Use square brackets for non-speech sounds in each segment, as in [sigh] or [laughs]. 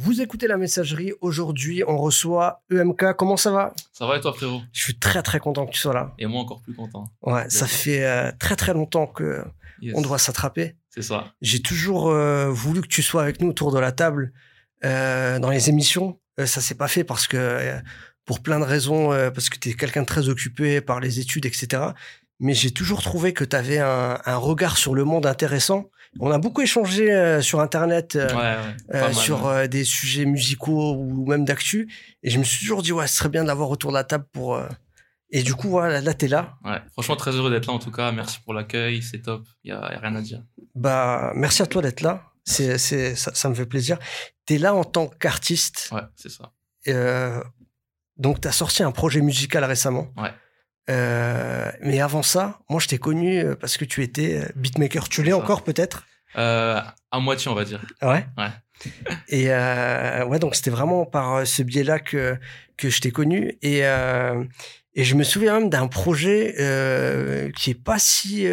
Vous écoutez la messagerie. Aujourd'hui, on reçoit EMK. Comment ça va? Ça va et toi, frérot? Je suis très très content que tu sois là. Et moi encore plus content. Ouais, ça fait euh, très très longtemps que Yes. on doit s'attraper. C'est ça. J'ai toujours euh, voulu que tu sois avec nous autour de la table euh, dans les émissions. Ça s'est pas fait parce que pour plein de raisons, parce que tu es quelqu'un de très occupé par les études, etc. Mais j'ai toujours trouvé que tu avais un, un regard sur le monde intéressant. On a beaucoup échangé euh, sur Internet. euh, Ouais, ouais. euh, mal, sur des sujets musicaux ou même d'actu. Et je me suis toujours dit, ouais, ce serait bien de l'avoir autour de la table pour. Et du coup, voilà, là, t'es là. Ouais. Franchement, très heureux d'être là en tout cas. Merci pour l'accueil. C'est top. Il y a, rien à dire. Bah, merci à toi d'être là. C'est, c'est, ça, ça me fait plaisir. T'es là en tant qu'artiste. Ouais, c'est ça. Euh, donc, t'as sorti un projet musical récemment. Ouais. Euh, mais avant ça, moi, je t'ai connu euh, parce que tu étais euh, beatmaker. Tu l'es encore, peut-être? Euh, à moitié, on va dire. Ouais. Ouais. [laughs] Et euh, ouais, donc c'était vraiment par ce biais-là que que je t'ai connu. Et et je me souviens même d'un projet qui est pas si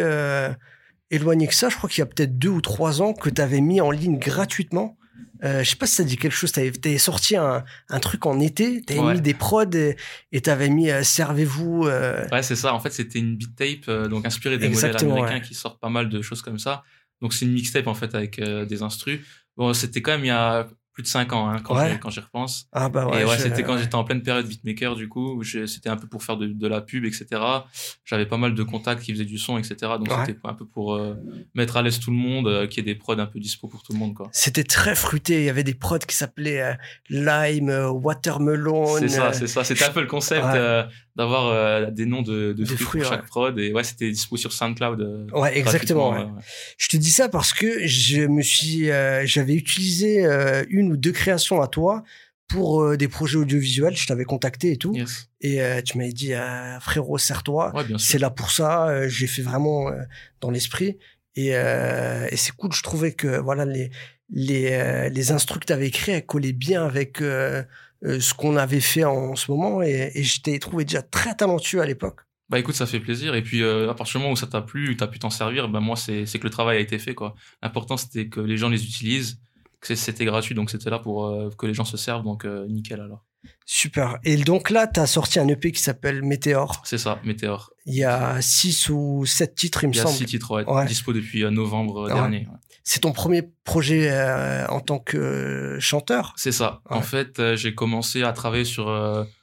éloigné que ça. Je crois qu'il y a peut-être deux ou trois ans que tu avais mis en ligne gratuitement. Euh, je sais pas si ça dit quelque chose. T'avais avais sorti un, un truc en été. T'avais Ouais. mis des prods et et t'avais mis euh, servez-vous. euh, Ouais, c'est ça. En fait, c'était une beat tape, euh, donc inspirée des Exactement, modèles américains ouais. qui sortent pas mal de choses comme ça. Donc, c'est une mixtape en fait avec des instrus. Bon, c'était quand même il y a plus de 5 ans hein, quand Ouais. j'y- repense. Ah bah ouais. et ouais, c'était quand j'étais en pleine période beatmaker, du coup, c'était un peu pour faire de, de la pub, etc. J'avais pas mal de contacts qui faisaient du son, etc. Donc c'était un peu pour euh, mettre à l'aise tout le monde, euh, qu'il y ait des prods un peu dispo pour tout le monde, quoi. C'était très fruité. Il y avait des prods qui s'appelaient euh, Lime, euh, Watermelon. C'est ça, euh, c'est ça. C'était un peu le concept euh, d'avoir euh, des noms de, de fruits, fruits, pour ouais. chaque prod. Et ouais, c'était dispo sur SoundCloud. euh, Ouais, exactement. gratuitement, ouais. ouais. Je te dis ça parce que je me suis, euh, j'avais utilisé euh, une ou deux créations à toi pour euh, des projets audiovisuels. Je t'avais contacté et tout, Yes. et euh, tu m'avais dit euh, frérot, serre-toi. C'est là pour ça. Euh, J'ai fait vraiment euh, dans l'esprit, et, euh, et c'est cool. Je trouvais que voilà les les euh, les instrus que t'avais écrits elles collaient bien avec ce qu'on avait fait en, ce moment, et, et je t'ai trouvé déjà très talentueux à l'époque. Bah écoute, ça fait plaisir. Et puis, euh, à partir du moment où ça t'a plu, t'as pu t'en servir, bah moi, c'est que le travail a été fait, quoi. L'important, c'était que les gens les utilisent, que c'était gratuit, donc c'était là pour euh, que les gens se servent, donc euh, nickel alors. Super. Et donc là, t'as sorti un EP qui s'appelle Météor. C'est ça, Météor. Il y a six ou sept titres, il me Il y a semble. six titres, ouais, Ouais. dispo depuis euh, novembre Ouais. dernier. C'est ton premier projet euh, en tant que euh, chanteur. C'est ça. En fait, euh, j'ai commencé à travailler sur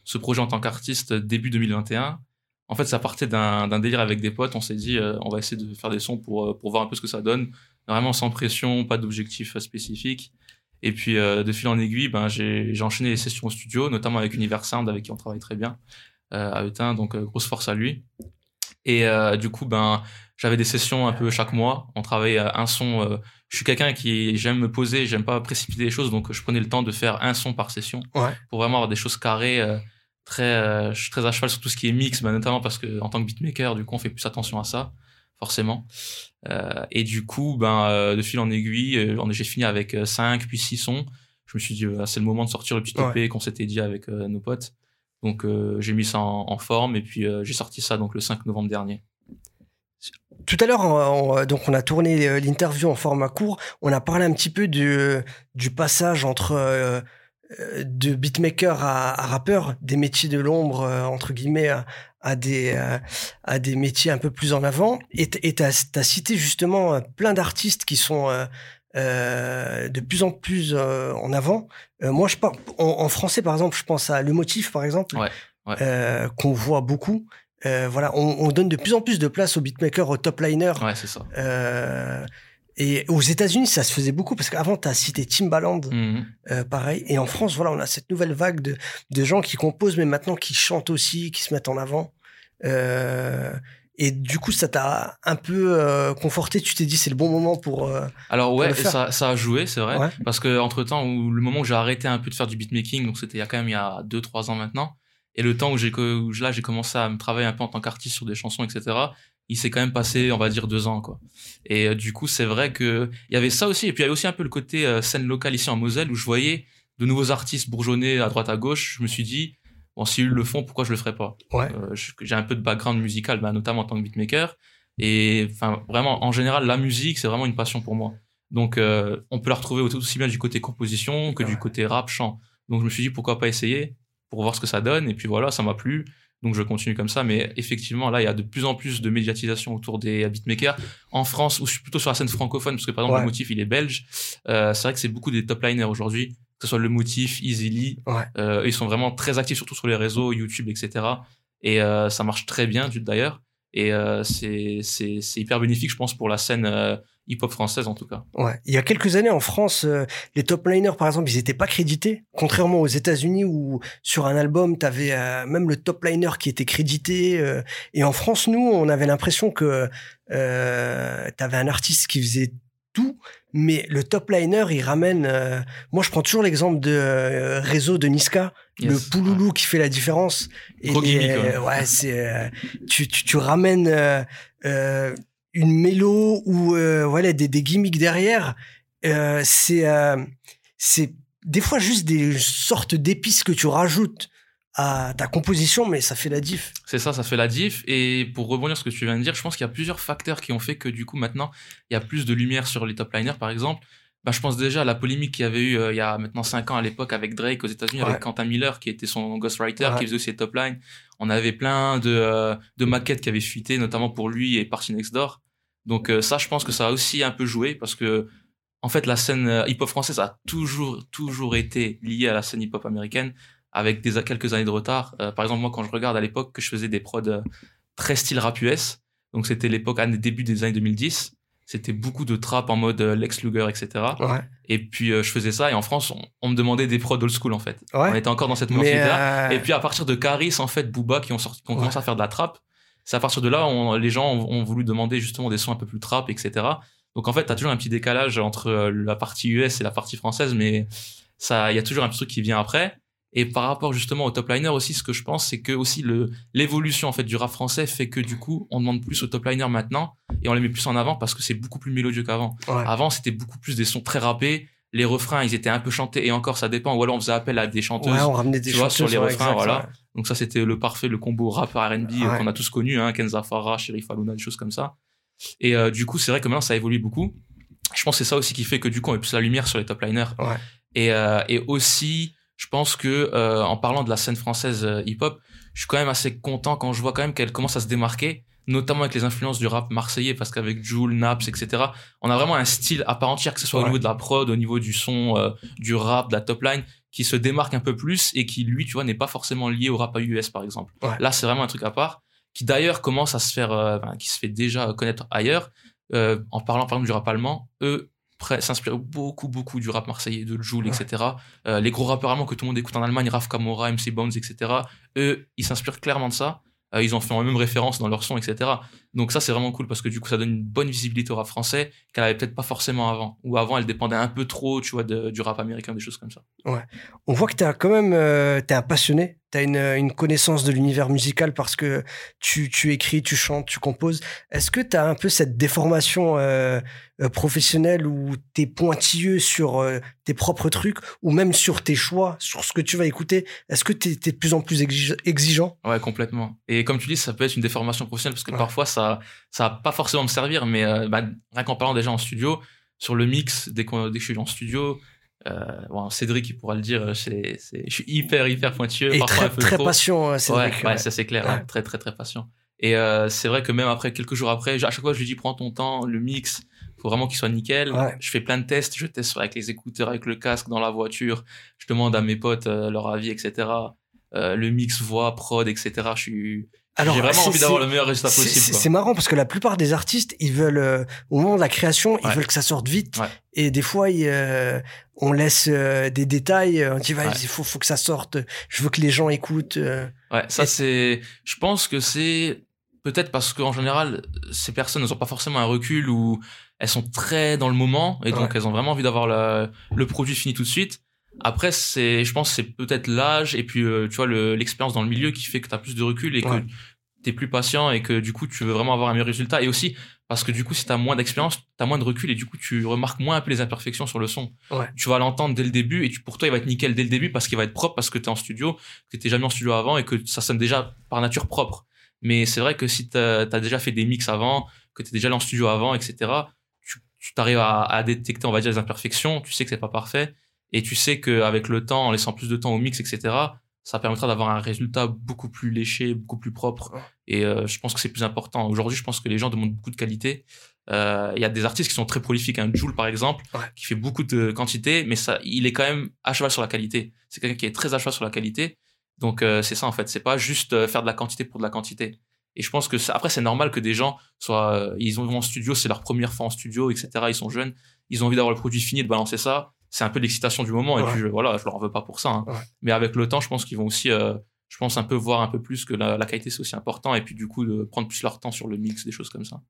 ce projet en tant qu'artiste début 2021. En fait, ça partait d'un délire avec des potes. On s'est dit, on va essayer de faire des sons pour, pour voir un peu ce que ça donne. Vraiment sans pression, pas d'objectif spécifique. Et puis, euh, de fil en aiguille, ben, j'ai j'ai enchaîné les sessions au studio, notamment avec Univers Sound, avec qui on travaille très bien, euh, à Eutin. Donc, euh, grosse force à lui. Et du coup, ben, j'avais des sessions un peu chaque mois. On travaillait un son. je suis quelqu'un qui j'aime me poser, j'aime pas précipiter les choses, donc je prenais le temps de faire un son par session Ouais. pour vraiment avoir des choses carrées. très, euh, je suis très à cheval sur tout ce qui est mix, ben, notamment parce que en tant que beatmaker, du coup, on fait plus attention à ça, forcément. Euh, et du coup, ben, euh, de fil en aiguille, euh, j'ai fini avec 5 puis 6 sons. Je me suis dit, euh, c'est le moment de sortir le petit EP qu'on s'était dit avec nos potes. Donc, j'ai mis ça en, en forme et puis j'ai sorti ça donc le 5 novembre dernier. Tout à l'heure, on, on- donc on a tourné l'interview en format court. On a parlé un petit peu du, du passage entre euh, de beatmaker à, à rappeur, des métiers de l'ombre entre guillemets à, à des euh, à des métiers un peu plus en avant. Et t- et t'as as cité justement euh, plein d'artistes qui sont euh, de plus en plus euh, en avant. Euh, moi, je parle en, en français par exemple, je pense à Le Motif par exemple, Ouais, ouais. qu'on voit beaucoup. Voilà, on, on donne de plus en plus de place aux beatmakers, aux top liners. Ouais, c'est ça. Et aux États-Unis, ça se faisait beaucoup parce qu'avant, tu as cité Timbaland, Mhm. euh, pareil. Et en France, voilà, on a cette nouvelle vague de, de gens qui composent, mais maintenant qui chantent aussi, qui se mettent en avant. Euh, et du coup, ça t'a un peu euh, conforté. Tu t'es dit, c'est le bon moment pour. euh, Alors ouais, le faire. ça, ça a joué, c'est vrai. Ouais. Parce que entre temps, où le moment où j'ai arrêté un peu de faire du beatmaking, donc c'était il y a quand même il y a 2-3 ans maintenant, et le temps où j'ai que- où là j'ai commencé à me travailler un peu en tant qu'artiste sur des chansons, etc. Il s'est quand même passé, on va dire, deux ans, quoi. Et euh, du coup, c'est vrai que il y avait ça aussi, et puis il y avait aussi un peu le côté euh, scène locale ici en Moselle où je voyais de nouveaux artistes bourgeonner à droite à gauche. Je me suis dit, bon, s'ils le font, pourquoi je le ferais pas? Ouais. Euh, J'ai un peu de background musical, bah, notamment en tant que beatmaker. Et enfin, vraiment, en général, la musique, c'est vraiment une passion pour moi. Donc, on peut la retrouver aussi bien du côté composition que du côté rap, chant. Donc, je me suis dit, pourquoi pas essayer pour voir ce que ça donne. Et puis voilà, ça m'a plu. Donc, je continue comme ça. Mais effectivement, là, il y a de plus en plus de médiatisation autour des beatmakers. En France, ou plutôt sur la scène francophone, parce que par exemple, le motif, il est belge. Euh, c'est vrai que c'est beaucoup des top liners aujourd'hui. Que ce soit le motif, Easily. Euh, ils sont vraiment très actifs, surtout sur les réseaux, YouTube, etc. Et euh, ça marche très bien, d'ailleurs. Et euh, c'est hyper bénéfique, je pense, pour la scène euh, hip-hop française en tout cas. Ouais. Il y a quelques années en France, euh, les top liners par exemple, ils n'étaient pas crédités, contrairement aux États-Unis où sur un album, tu avais même le top liner qui était crédité. et en France, nous, on avait l'impression que tu avais un artiste qui faisait tout, mais le top liner, il ramène. Euh, moi, je prends toujours l'exemple de euh, réseau de Niska, le pouloulou qui fait la différence. Et euh, ouais, c'est tu, tu, tu ramènes une mélo ou voilà des, des gimmicks derrière. c'est c'est des fois juste des sortes d'épices que tu rajoutes à ta composition, mais ça fait la diff. C'est ça, ça fait la diff. Et pour rebondir sur ce que tu viens de dire, je pense qu'il y a plusieurs facteurs qui ont fait que du coup maintenant il y a plus de lumière sur les top liners, par exemple. Bah, je pense déjà à la polémique qu'il y avait eu euh, il y a maintenant 5 ans à l'époque avec Drake aux États-Unis, avec Quentin Miller qui était son ghostwriter, qui faisait aussi les top lines. On avait plein de, euh, de maquettes qui avaient fuité, notamment pour lui et Party Next Door. Donc euh, ça, je pense que ça a aussi un peu joué parce que en fait la scène hip-hop française a toujours toujours été liée à la scène hip-hop américaine avec des, quelques années de retard. Euh, par exemple, moi, quand je regarde à l'époque que je faisais des prods euh, très style rap US, donc c'était l'époque, début des années 2010, c'était beaucoup de trap en mode euh, Lex Luger, etc. Ouais. Et puis je faisais ça, et en France, on, me demandait des prods old school, en fait. Ouais. On était encore dans cette mentalité-là. Et puis à partir de Caris, en fait, Booba, qui ont, sorti, qui ont commencé à faire de la trap, c'est à partir de là, on, les gens ont, voulu demander justement des sons un peu plus trap, etc. Donc en fait, t'as toujours un petit décalage entre la partie US et la partie française, mais ça, il y a toujours un petit truc qui vient après. Et par rapport justement au top liner aussi, ce que je pense, c'est que aussi l'évolution en fait du rap français fait que du coup, on demande plus aux top liners maintenant et on les met plus en avant parce que c'est beaucoup plus mélodieux qu'avant. Avant, c'était beaucoup plus des sons très rappés. Les refrains, ils étaient un peu chantés et encore, ça dépend. Ou alors on faisait appel à des chanteuses. Ouais, on ramenait des chanteuses sur les refrains, voilà. Donc ça, c'était le parfait, le combo rap R&B qu'on a tous connu, hein, Kenza Farah, Sherif Aluna, des choses comme ça. Et euh, du coup, c'est vrai que maintenant, ça évolue beaucoup. Je pense que c'est ça aussi qui fait que du coup, on met plus la lumière sur les top liners. Et, euh, et aussi, je pense que euh, en parlant de la scène française euh, hip-hop, je suis quand même assez content quand je vois quand même qu'elle commence à se démarquer, notamment avec les influences du rap marseillais, parce qu'avec Jules, Naps, etc., on a vraiment un style à part entière, que ce soit au niveau de la prod, au niveau du son, euh, du rap, de la top line, qui se démarque un peu plus et qui, lui, tu vois, n'est pas forcément lié au rap à US, par exemple. Là, c'est vraiment un truc à part, qui d'ailleurs commence à se faire, qui se fait déjà connaître ailleurs. en parlant par exemple du rap allemand, eux, s'inspire beaucoup, beaucoup du rap marseillais, de Joule, etc. Euh, les gros rappeurs allemands que tout le monde écoute en Allemagne, Raf Kamora, MC Bones, etc. Eux, ils s'inspirent clairement de ça. Euh, ils en font la même référence dans leur son, etc. Donc ça, c'est vraiment cool parce que du coup, ça donne une bonne visibilité au rap français qu'elle avait peut-être pas forcément avant. Ou avant, elle dépendait un peu trop, tu vois, du rap américain, des choses comme ça. Ouais. On voit que tu as quand même, euh, es un passionné. Tu as une, une, connaissance de l'univers musical parce que tu, tu, écris, tu chantes, tu composes. Est-ce que tu as un peu cette déformation euh, euh, professionnelle où tu es pointilleux sur euh, tes propres trucs ou même sur tes choix, sur ce que tu vas écouter? Est-ce que tu es, de plus en plus exigeant? Ouais, complètement. Et comme tu dis, ça peut être une déformation professionnelle parce que parfois, ça ça, va pas forcément me servir, mais euh, bah, rien qu'en parlant déjà en studio, sur le mix, dès, que je suis en studio, euh, bon, Cédric il pourra le dire, c'est, je suis hyper hyper pointueux, et très, très patient, hein, Cédric. Ouais, ça c'est clair, hein, très très très patient. Et euh, c'est vrai que même après quelques jours après, à chaque fois je lui dis prends ton temps, le mix, faut vraiment qu'il soit nickel. Je fais plein de tests, je teste avec les écouteurs, avec le casque dans la voiture, je demande à mes potes leur avis, etc. le mix voix, prod, etc. Je suis alors, j'ai vraiment envie d'avoir le meilleur résultat possible. C'est marrant parce que la plupart des artistes, ils veulent euh, au moment de la création, ils veulent que ça sorte vite. Et des fois, euh, on laisse euh, des détails. On dit, il faut, faut que ça sorte. Je veux que les gens écoutent. ouais, ça c'est. Je pense que c'est peut-être parce qu'en général, ces personnes n'ont pas forcément un recul ou elles sont très dans le moment et donc elles ont vraiment envie d'avoir le produit fini tout de suite. Après, c'est, je pense, c'est peut-être l'âge et puis euh, tu vois l'expérience dans le milieu qui fait que tu as plus de recul et que tu es plus patient et que du coup tu veux vraiment avoir un meilleur résultat. Et aussi parce que du coup, si tu as moins d'expérience, tu as moins de recul et du coup tu remarques moins un peu les imperfections sur le son. Tu vas l'entendre dès le début et tu, pour toi il va être nickel dès le début parce qu'il va être propre parce que tu es en studio, que tu jamais en studio avant et que ça sonne déjà par nature propre. Mais c'est vrai que si tu as, déjà fait des mix avant, que tu es déjà allé en studio avant, etc tu arrives à, à, détecter, on va dire, les imperfections. Tu sais que c'est pas parfait. Et tu sais qu'avec le temps, en laissant plus de temps au mix, etc., ça permettra d'avoir un résultat beaucoup plus léché, beaucoup plus propre. Et euh, je pense que c'est plus important. Aujourd'hui, je pense que les gens demandent beaucoup de qualité. Euh, il y a des artistes qui sont très prolifiques. Un Joule, par exemple, qui fait beaucoup de quantité, mais ça, il est quand même à cheval sur la qualité. C'est quelqu'un qui est très à cheval sur la qualité. Donc euh, c'est ça en fait. C'est pas juste faire de la quantité pour de la quantité. Et je pense que après c'est normal que des gens soient, ils ont en studio, c'est leur première fois en studio, etc. Ils sont jeunes, ils ont envie d'avoir le produit fini, de balancer ça c'est un peu l'excitation du moment. Et puis, je, voilà, je leur en veux pas pour ça. Hein. Mais avec le temps, je pense qu'ils vont aussi, euh, je pense, un peu voir un peu plus que la, qualité, c'est aussi important. Et puis, du coup, de prendre plus leur temps sur le mix, des choses comme ça.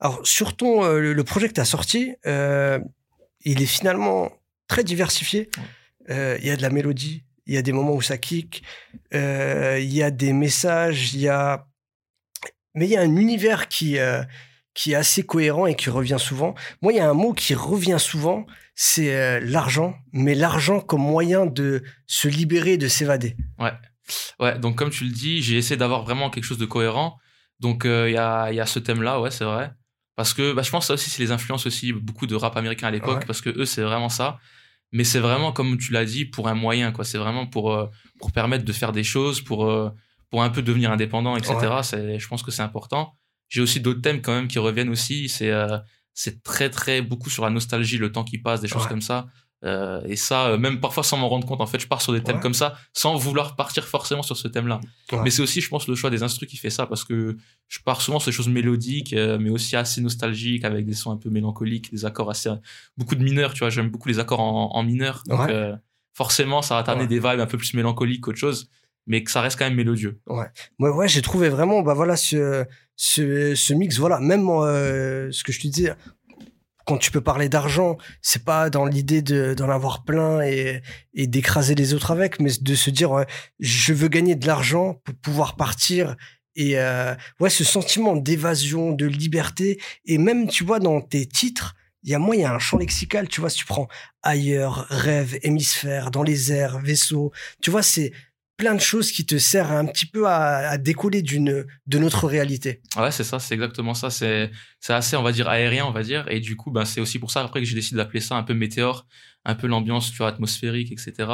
Alors, sur ton, euh, le projet que tu as sorti, euh, il est finalement très diversifié. Il y a de la mélodie, il y a des moments où ça kick, il y a des messages, il y a. Mais il y a un univers qui qui est assez cohérent et qui revient souvent. Moi, il y a un mot qui revient souvent, c'est euh, l'argent, mais l'argent comme moyen de se libérer, de s'évader. Ouais. Ouais, donc comme tu le dis, j'ai essayé d'avoir vraiment quelque chose de cohérent. Donc euh, il y, a, y, a, ce thème-là, ouais, c'est vrai. Parce que bah, je pense que ça aussi, c'est les influences aussi, beaucoup de rap américain à l'époque, parce que eux, c'est vraiment ça. Mais c'est vraiment, comme tu l'as dit, pour un moyen, quoi. C'est vraiment pour, euh, pour permettre de faire des choses, pour, pour un peu devenir indépendant, etc. Je pense que c'est important. J'ai aussi d'autres thèmes quand même qui reviennent aussi. C'est euh, c'est très très beaucoup sur la nostalgie, le temps qui passe, des choses comme ça. Euh, et ça, euh, même parfois sans m'en rendre compte, en fait, je pars sur des thèmes comme ça, sans vouloir partir forcément sur ce thème-là. Mais c'est aussi, je pense, le choix des instruments qui fait ça, parce que je pars souvent sur des choses mélodiques, mais aussi assez nostalgiques, avec des sons un peu mélancoliques, des accords assez, beaucoup de mineurs, tu vois. J'aime beaucoup les accords en, en mineur, donc forcément, ça va t'amener des vibes un peu plus mélancoliques qu'autre chose mais que ça reste quand même mélodieux. Ouais. Moi, ouais, j'ai trouvé vraiment, bah voilà, ce, ce, ce mix, voilà, même euh, ce que je te disais, quand tu peux parler d'argent, c'est pas dans l'idée d'en avoir plein et, et d'écraser les autres avec, mais de se dire, je veux gagner de l'argent pour pouvoir partir et euh, ouais, ce sentiment d'évasion, de liberté, et même, tu vois, dans tes titres, il y a moi, il y a un champ lexical, tu vois, si tu prends ailleurs, rêve, hémisphère, dans les airs, vaisseau, tu vois, c'est plein de choses qui te servent un petit peu à, décoller d'une de notre réalité. Ouais, c'est ça, c'est exactement ça. C'est c'est assez, on va dire aérien, on va dire, et du coup, ben c'est aussi pour ça après que j'ai décidé d'appeler ça un peu météore, un peu l'ambiance, tu vois, atmosphérique, etc.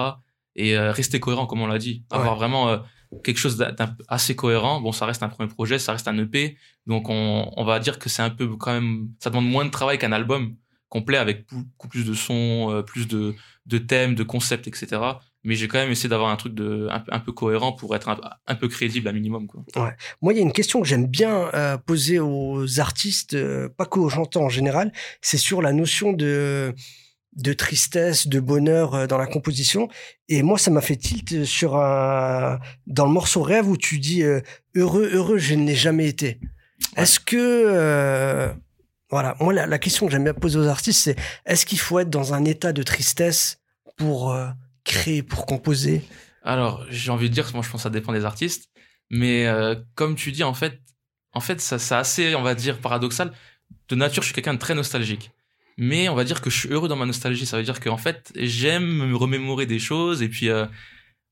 Et euh, rester cohérent, comme on l'a dit, avoir vraiment euh, quelque chose d'assez cohérent. Bon, ça reste un premier projet, ça reste un EP, donc on on va dire que c'est un peu quand même, ça demande moins de travail qu'un album complet avec beaucoup plus de sons, euh, plus de de thèmes, de concepts, etc mais j'ai quand même essayé d'avoir un truc de un, peu cohérent pour être un, peu crédible à minimum quoi. Ouais. Moi, il y a une question que j'aime bien euh, poser aux artistes, euh, pas qu'aux chanteurs en général, c'est sur la notion de de tristesse, de bonheur euh, dans la composition. Et moi, ça m'a fait tilt sur un dans le morceau Rêve où tu dis heureux, heureux, je ne l'ai jamais été. Est-ce que voilà, moi la, la question que j'aime bien poser aux artistes, c'est est-ce qu'il faut être dans un état de tristesse pour créer, pour composer? Alors, j'ai envie de dire, moi je pense que ça dépend des artistes, mais euh, comme tu dis, en fait, en fait, ça, c'est assez, on va dire, paradoxal. De nature, je suis quelqu'un de très nostalgique. Mais on va dire que je suis heureux dans ma nostalgie. Ça veut dire qu'en fait, j'aime me remémorer des choses et puis euh,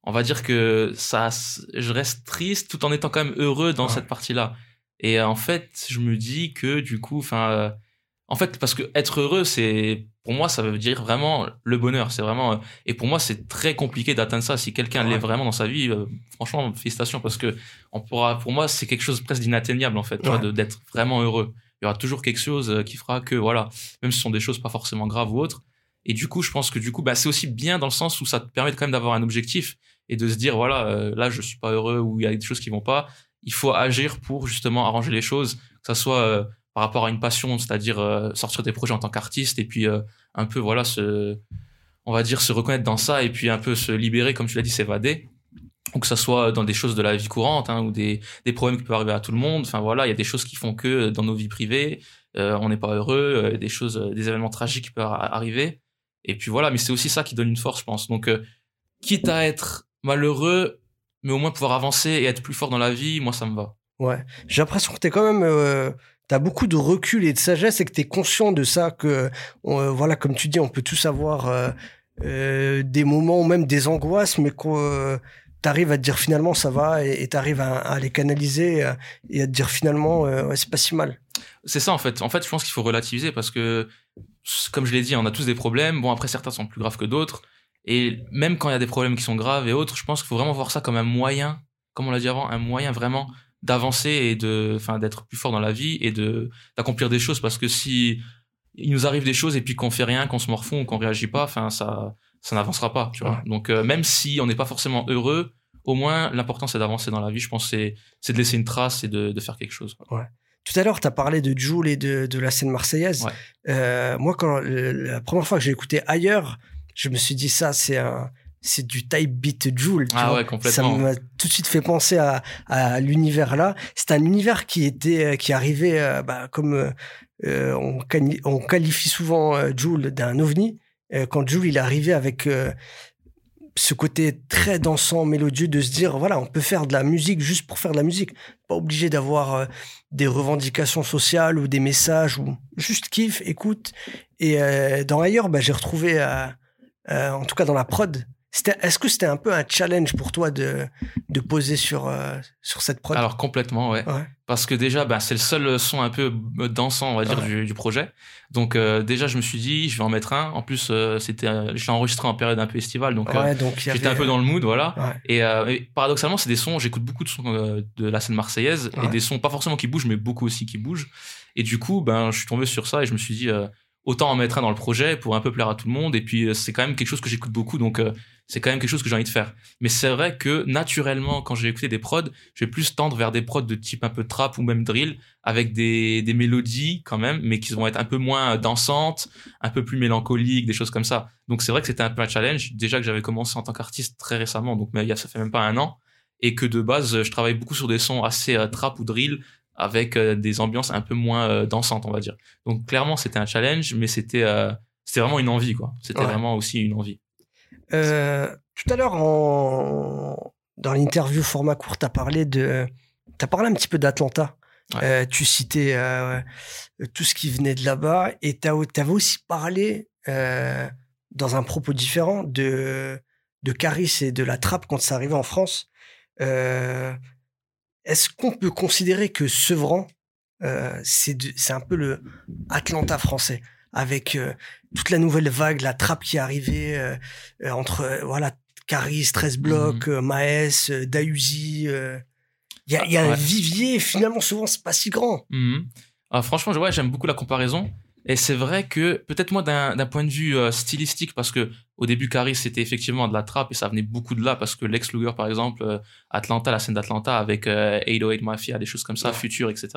on va dire que ça, je reste triste tout en étant quand même heureux dans cette partie-là. Et en fait, je me dis que du coup, enfin, euh, en fait, parce que être heureux, c'est pour moi, ça veut dire vraiment le bonheur. C'est vraiment et pour moi, c'est très compliqué d'atteindre ça. Si quelqu'un l'est vraiment dans sa vie, euh, franchement, félicitations parce que on pourra. Pour moi, c'est quelque chose presque d'inatteignable en fait, d'être vraiment heureux. Il y aura toujours quelque chose euh, qui fera que voilà, même si ce sont des choses pas forcément graves ou autres. Et du coup, je pense que du coup, bah, c'est aussi bien dans le sens où ça te permet quand même d'avoir un objectif et de se dire voilà, euh, là, je suis pas heureux ou il y a des choses qui vont pas. Il faut agir pour justement arranger les choses, que ça soit par rapport à une passion, c'est-à-dire euh, sortir des projets en tant qu'artiste et puis euh, un peu voilà se, on va dire se reconnaître dans ça et puis un peu se libérer, comme tu l'as dit, s'évader. Ou que ça soit dans des choses de la vie courante hein, ou des, des problèmes qui peuvent arriver à tout le monde. Enfin voilà, il y a des choses qui font que dans nos vies privées, euh, on n'est pas heureux, des choses, des événements tragiques qui peuvent arriver. Et puis voilà, mais c'est aussi ça qui donne une force, je pense. Donc, quitte à être malheureux, mais au moins pouvoir avancer et être plus fort dans la vie, moi ça me va. Ouais, j'ai l'impression que tu es quand même T'as beaucoup de recul et de sagesse et que tu es conscient de ça, que, euh, voilà, comme tu dis, on peut tous avoir euh, euh, des moments ou même des angoisses, mais que tu arrives à te dire finalement ça va et tu arrives à, les canaliser et à te dire finalement c'est pas si mal. C'est ça en fait. En fait, je pense qu'il faut relativiser parce que, comme je l'ai dit, on a tous des problèmes. Bon, après, certains sont plus graves que d'autres. Et même quand il y a des problèmes qui sont graves et autres, je pense qu'il faut vraiment voir ça comme un moyen, comme on l'a dit avant, un moyen vraiment d'avancer et de, enfin, d'être plus fort dans la vie et de d'accomplir des choses. Parce que si il nous arrive des choses et puis qu'on fait rien, qu'on se morfond ou qu'on réagit pas, enfin, ça, ça n'avancera pas, tu vois. Donc, euh, même si on n'est pas forcément heureux, au moins, l'important, c'est d'avancer dans la vie. Je pense c'est, c'est de laisser une trace et de, de faire quelque chose. Ouais. Tout à l'heure, tu as parlé de Joule et de, de la scène marseillaise. Euh, moi, quand la première fois que j'ai écouté Ailleurs, je me suis dit ça, c'est un, c'est du type beat Joule. ah ouais, complètement. Ça m'a tout de suite fait penser à, à l'univers là. C'est un univers qui était, qui arrivait, euh, bah, comme euh, on, on, qualifie souvent euh, Joule d'un ovni. Euh, quand Joule il est arrivé avec ce côté très dansant, mélodieux, de se dire, voilà, on peut faire de la musique juste pour faire de la musique. Pas obligé d'avoir euh, des revendications sociales ou des messages, ou juste kiff, écoute. Et euh, dans ailleurs, bah, j'ai retrouvé, euh, en tout cas dans la prod, est-ce que c'était un peu un challenge pour toi de, de poser sur, sur cette prod? Alors complètement, ouais. Parce que déjà, bah, c'est le seul son un peu dansant, on va dire, du, du, projet. Donc euh, déjà, je me suis dit, je vais en mettre un. En plus, euh, c'était, je l'ai enregistré en période un peu estivale, donc, euh, j'étais un peu dans le mood, voilà. Et, paradoxalement, c'est des sons. J'écoute beaucoup de sons de la scène marseillaise et des sons pas forcément qui bougent, mais beaucoup aussi qui bougent. Et du coup, ben, je suis tombé sur ça et je me suis dit, autant en mettre un dans le projet pour un peu plaire à tout le monde. Et puis, c'est quand même quelque chose que j'écoute beaucoup, donc c'est quand même quelque chose que j'ai envie de faire. Mais c'est vrai que naturellement, quand j'ai écouté des prods, je vais plus tendre vers des prods de type un peu trap ou même drill, avec des, des mélodies quand même, mais qui vont être un peu moins dansantes, un peu plus mélancoliques, des choses comme ça. Donc c'est vrai que c'était un peu un challenge. Déjà que j'avais commencé en tant qu'artiste très récemment, donc mais ça fait même pas un an, et que de base, je travaille beaucoup sur des sons assez euh, trap ou drill, avec euh, des ambiances un peu moins euh, dansantes, on va dire. Donc clairement, c'était un challenge, mais c'était c'était vraiment une envie, quoi. C'était vraiment aussi une envie. Euh, tout à l'heure, en... dans l'interview format court, tu as parlé de. As parlé un petit peu d'Atlanta. Euh, tu citais euh, tout ce qui venait de là-bas et tu avais aussi parlé dans un propos différent de, de Caris et de la trappe quand ça arrivait en France. Est-ce qu'on peut considérer que Sevran, c'est un peu le Atlanta français avec euh, toute la nouvelle vague, la trappe qui est arrivée euh, euh, entre voilà Caris, 13 blocs, mhm. Maes, Dayuzi. Il y a, y a un vivier, finalement, souvent, c'est pas si grand. Mhm. Ah, franchement, ouais, j'aime beaucoup la comparaison. Et c'est vrai que, peut-être moi, d'un point de vue stylistique, parce que au début, Caris, c'était effectivement de la trappe et ça venait beaucoup de là, parce que Lex Luger, par exemple, Atlanta, la scène d'Atlanta avec 808 Mafia, des choses comme ça, Future, etc.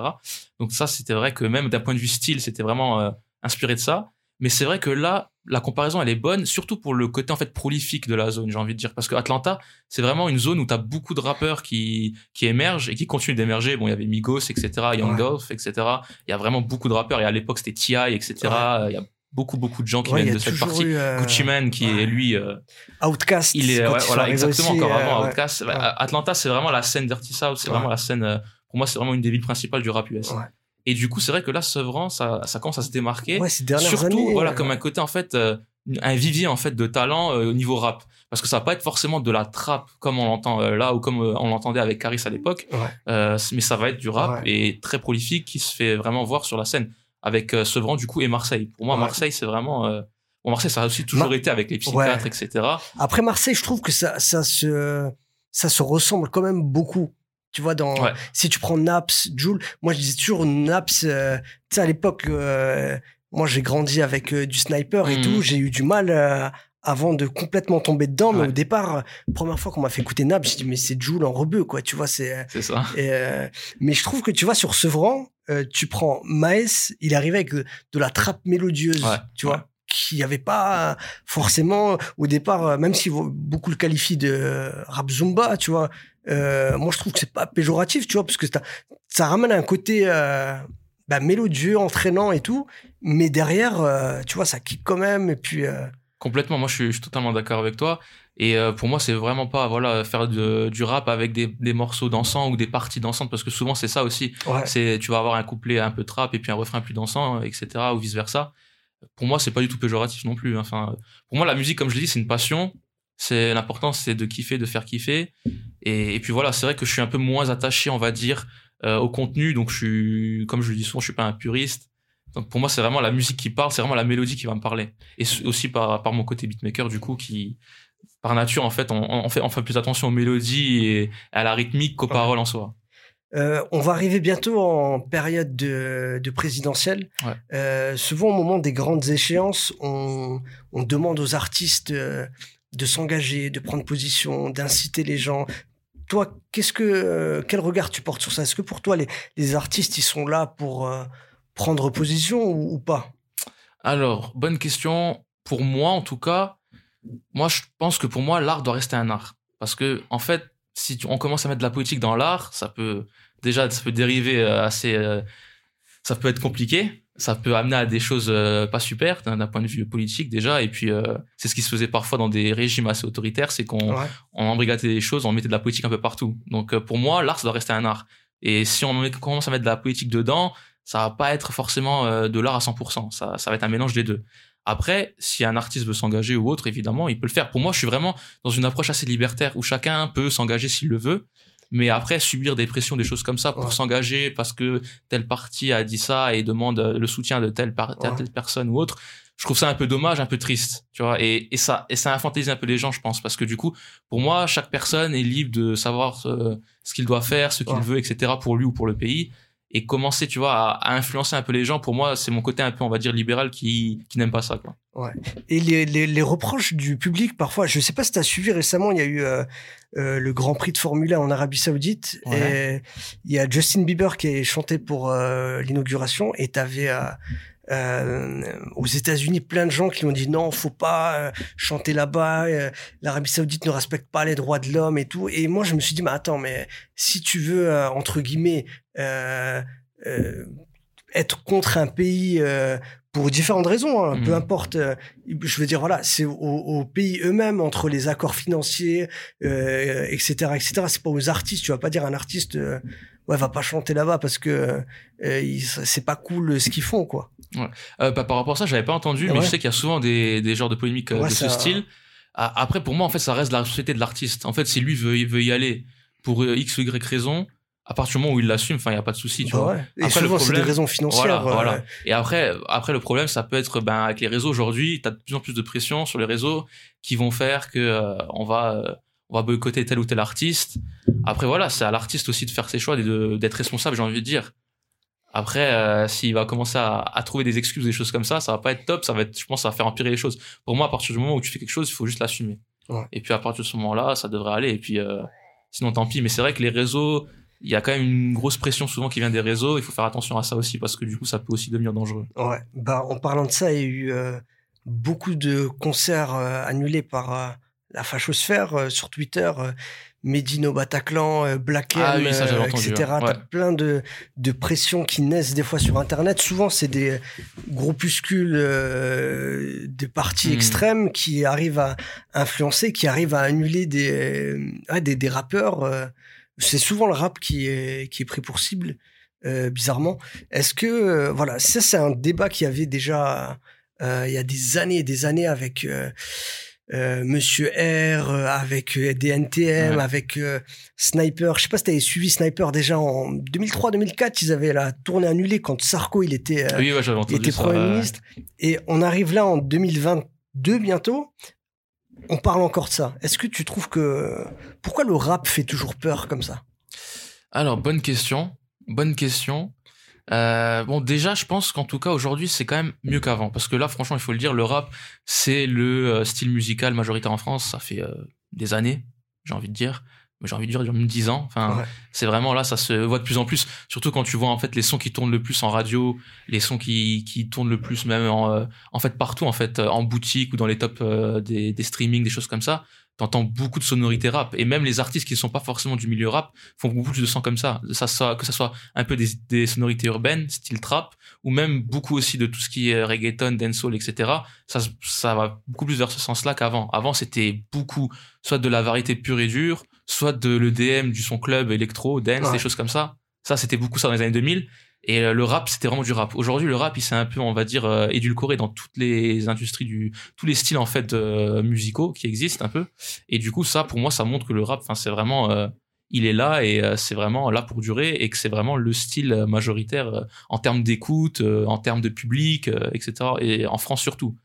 Donc ça, c'était vrai que même d'un point de vue style, c'était vraiment inspiré de ça. Mais c'est vrai que là, la comparaison, elle est bonne, surtout pour le côté en fait prolifique de la zone, j'ai envie de dire. Parce que Atlanta, c'est vraiment une zone où tu as beaucoup de rappeurs qui, qui émergent et qui continuent d'émerger. Bon, il y avait Migos, etc., Young Dolph, etc. Il y a vraiment beaucoup de rappeurs. Et à l'époque, c'était T.I., etc. Il y a beaucoup, beaucoup de gens qui viennent de cette partie. Euh... Gucci Mane, qui est lui... Euh, Outcast. Il est, voilà, exactement, encore avant euh, Outcast. Atlanta, c'est vraiment la scène Dirty South, c'est vraiment la scène... Pour moi, c'est vraiment une des villes principales du rap US. Et du coup, c'est vrai que là, Sevran, ça, ça commence à se démarquer. Ouais, ces dernières Surtout, années, voilà, comme un côté, en fait, euh, un vivier, en fait, de talent euh, au niveau rap. Parce que ça va pas être forcément de la trappe comme on l'entend euh, là ou comme on l'entendait avec Caris à l'époque. mais ça va être du rap et très prolifique qui se fait vraiment voir sur la scène. Avec Sevran, du coup, et Marseille. Pour moi, Marseille, c'est vraiment... Bon, Marseille, ça a aussi toujours été avec les psychiatres, etc. Après, Marseille, je trouve que ça, ça se, ça se ressemble quand même beaucoup. Tu vois, dans, si tu prends Naps, Joule, moi je disais toujours Naps, euh, tu sais, à l'époque, euh, moi j'ai grandi avec euh, du sniper et tout, mmh. j'ai eu du mal avant de complètement tomber dedans, mais au départ, première fois qu'on m'a fait écouter Naps, j'ai dit, mais c'est Joule en rebeu, quoi, tu vois, c'est. C'est ça. mais je trouve que, tu vois, sur Sevran, tu prends Maes, il arrivait avec de, la trappe mélodieuse, tu vois qui n'y avait pas forcément au départ, même si beaucoup le qualifient de rap zumba, tu vois, euh, moi je trouve que c'est pas péjoratif, tu vois, parce que ça, ça ramène un côté euh, bah, mélodieux, entraînant et tout, mais derrière, euh, tu vois, ça kick quand même, et puis. Complètement, moi je suis, je suis totalement d'accord avec toi. Et pour moi, c'est vraiment pas voilà faire de, du rap avec des, des, morceaux dansants ou des parties dansantes parce que souvent c'est ça aussi. C'est tu vas avoir un couplet un peu trap et puis un refrain plus dansant, etc. ou vice versa. Pour moi, c'est pas du tout péjoratif non plus. Hein. Enfin, pour moi, la musique, comme je l'ai dit, c'est une passion. C'est l'important, c'est de kiffer, de faire kiffer. Et, puis voilà, c'est vrai que je suis un peu moins attaché, on va dire, euh, au contenu. Donc je suis, comme je le dis souvent, je suis pas un puriste. Donc pour moi, c'est vraiment la musique qui parle, c'est vraiment la mélodie qui va me parler. Et aussi par, par mon côté beatmaker, du coup, qui, par nature, en fait, on, on fait, on fait plus attention aux mélodies et à la rythmique qu'aux paroles en soi. Euh, on va arriver bientôt en période de, de présidentielle. Euh, souvent, au moment des grandes échéances, on, on demande aux artistes de s'engager, de prendre position, d'inciter les gens. Toi, qu'est-ce que, euh, quel regard tu portes sur ça? Est-ce que pour toi, les, artistes, ils sont là pour euh, prendre position ou, pas? Alors, bonne question. Pour moi, en tout cas, moi, je pense que pour moi, l'art doit rester un art. Parce que, en fait, si on commence à mettre de la politique dans l'art, ça peut déjà ça peut dériver euh, assez, ça peut être compliqué, ça peut amener à des choses euh, pas super d'un point de vue politique déjà. Et puis c'est ce qui se faisait parfois dans des régimes assez autoritaires, c'est qu'on on embrigadait des choses, on mettait de la politique un peu partout. Donc pour moi, l'art ça doit rester un art. Et si on commence à mettre de la politique dedans, ça va pas être forcément de l'art à 100%. Ça, ça va être un mélange des deux. Après, si un artiste veut s'engager ou autre, évidemment, il peut le faire. Pour moi, je suis vraiment dans une approche assez libertaire où chacun peut s'engager s'il le veut. Mais après, subir des pressions, des choses comme ça pour s'engager parce que telle partie a dit ça et demande le soutien de telle, telle personne ou autre, je trouve ça un peu dommage, un peu triste, tu vois. Et, et ça, et ça infantilise un peu les gens, je pense, parce que du coup, pour moi, chaque personne est libre de savoir euh, ce qu'il doit faire, ce qu'il veut, etc. pour lui ou pour le pays et commencer, tu vois, à, influencer un peu les gens. Pour moi, c'est mon côté un peu, on va dire, libéral qui, qui n'aime pas ça, quoi. Ouais. Et les, les, les, reproches du public, parfois, je sais pas si tu as suivi récemment, il y a eu euh, euh, le Grand Prix de Formule 1 en Arabie Saoudite. Et il y a Justin Bieber qui est chanté pour euh, l'inauguration et tu avais euh, aux États-Unis, plein de gens qui ont dit non, faut pas euh, chanter là-bas. Euh, L'Arabie Saoudite ne respecte pas les droits de l'homme et tout. Et moi, je me suis dit, mais attends, mais si tu veux entre guillemets être contre un pays pour différentes raisons, hein, peu mmh. importe. je veux dire, voilà, c'est aux, pays eux-mêmes entre les accords financiers, etc., etc. C'est pas aux artistes. Tu vas pas dire un artiste ouais, va pas chanter là-bas parce que euh, c'est pas cool ce qu'ils font, quoi. Ouais. Euh, bah, par rapport à ça, j'avais pas entendu, mais je sais qu'il y a souvent des, des genres de polémiques euh, de ce style. Après, pour moi, en fait, ça reste la société de l'artiste. En fait, si lui veut, veut y aller pour X ou Y raison, à partir du moment où il l'assume, enfin, il y a pas de souci, tu bah vois. Et après, souvent, c'est des raisons financières. Voilà, voilà. Et après, après, le problème, ça peut être, ben, avec les réseaux aujourd'hui, t'as de plus en plus de pression sur les réseaux qui vont faire que on va on va boycotter tel ou tel artiste. Après, voilà, c'est à l'artiste aussi de faire ses choix et d'être responsable, j'ai envie de dire. Après, euh, s'il va commencer à, trouver des excuses, des choses comme ça, ça va pas être top. Ça va être, je pense, ça va faire empirer les choses. Pour moi, à partir du moment où tu fais quelque chose, il faut juste l'assumer. Et puis à partir de ce moment-là, ça devrait aller. Et puis, euh, sinon, tant pis. Mais c'est vrai que les réseaux, il y a quand même une grosse pression souvent qui vient des réseaux. Il faut faire attention à ça aussi parce que du coup, ça peut aussi devenir dangereux. Ouais. Bah, en parlant de ça, il y a eu euh, beaucoup de concerts annulés par la fachosphère sur Twitter. Euh, Medino Bataclan, euh, Black M, ah etc. T'as plein de, de pressions qui naissent des fois sur Internet. Souvent, c'est des groupuscules des partis hmm. extrêmes qui arrivent à influencer, qui arrivent à annuler des, des, des, rappeurs. c'est souvent le rap qui est, qui est pris pour cible, bizarrement. Est-ce que, voilà, ça, c'est un débat qui avait déjà il y a des années et des années avec euh, Monsieur R, euh, avec euh, des NTM, avec Sniper. Je sais pas si tu avais suivi Sniper déjà en 2003-2004. Ils avaient la tournée annulée quand Sarko il était, était Premier ministre. Et on arrive là en 2022 bientôt. On parle encore de ça. Est-ce que tu trouves que... Pourquoi le rap fait toujours peur comme ça? Alors, bonne question. Bonne question. Euh, bon, déjà, je pense qu'en tout cas aujourd'hui, c'est quand même mieux qu'avant, parce que là, franchement, il faut le dire, le rap, c'est le euh, style musical majoritaire en France. Ça fait euh, des années, j'ai envie de dire. J'ai envie de dire, même 10 ans. Enfin, c'est vraiment là, ça se voit de plus en plus. Surtout quand tu vois en fait les sons qui tournent le plus en radio, les sons qui, qui tournent le plus même en, en fait partout en fait, en boutique ou dans les tops des, des streamings, des choses comme ça t'entends beaucoup de sonorités rap et même les artistes qui ne sont pas forcément du milieu rap font beaucoup plus de sons comme ça ça soit, que ça soit un peu des, des, sonorités urbaines style trap ou même beaucoup aussi de tout ce qui est reggaeton dancehall etc ça ça va beaucoup plus vers ce sens là qu'avant avant c'était beaucoup soit de la variété pure et dure soit de l'EDM du son club électro dance des choses comme ça ça c'était beaucoup ça dans les années 2000 Et euh, le rap, c'était vraiment du rap. Aujourd'hui, le rap, il s'est un peu, on va dire, euh, édulcoré dans toutes les industries du, tous les styles en fait euh, musicaux qui existent un peu. Et du coup, ça, pour moi, ça montre que le rap, enfin, c'est vraiment, il est là et c'est vraiment là pour durer et que c'est vraiment le style majoritaire en termes d'écoute, en termes de public, etc. Et en France surtout.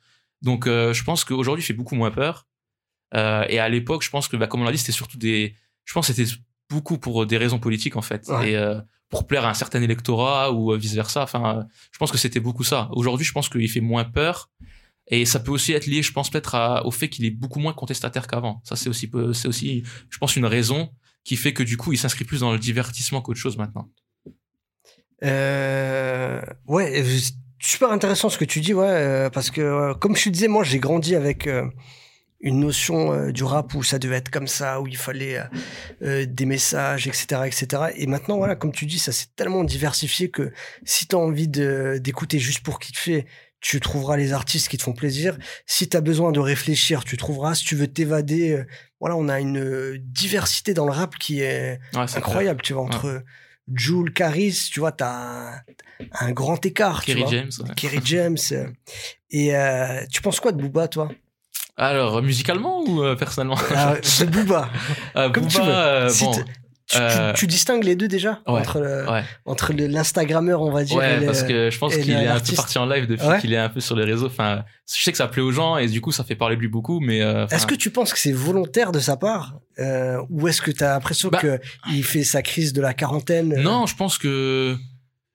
Donc, je pense qu'aujourd'hui, il fait beaucoup moins peur. Et à l'époque, je pense que, bah, comme on l'a dit, c'était surtout des, je pense, que c'était beaucoup pour des raisons politiques en fait. Et pour plaire à un certain électorat ou vice versa. Enfin, je pense que c'était beaucoup ça. Aujourd'hui, je pense qu'il fait moins peur. Et ça peut aussi être lié, je pense, peut-être au fait qu'il est beaucoup moins contestataire qu'avant. Ça, c'est aussi, c'est aussi, je pense, une raison qui fait que du coup, il s'inscrit plus dans le divertissement qu'autre chose maintenant. Euh, ouais, super intéressant ce que tu dis, ouais, euh, parce que euh, comme je te disais, moi, j'ai grandi avec une notion euh, du rap où ça devait être comme ça, où il fallait euh, euh, des messages, etc., etc. Et maintenant, voilà, comme tu dis, ça s'est tellement diversifié que si tu as envie d'écouter juste pour kiffer, tu trouveras les artistes qui te font plaisir. Si tu as besoin de réfléchir, tu trouveras. Si tu veux t'évader, voilà, on a une diversité dans le rap qui est, incroyable, tu vois, entre... Jules, Caris, tu vois, tu as un, grand écart. Kerry James. Kerry James. Et tu penses quoi de Booba, toi? Alors, musicalement ou euh, personnellement? Ah, C'est Booba. [laughs] Euh, Comme tu veux. Euh, tu, distingues les deux déjà? Entre entre l'instagrammeur on va dire ouais parce que je pense qu'il est un peu parti en live depuis qu'il est un peu sur les réseaux. Enfin je sais que ça plaît aux gens et du coup ça fait parler de lui beaucoup mais est-ce que tu penses que c'est volontaire de sa part ou est-ce que tu as l'impression bah que il fait sa crise de la quarantaine non je pense que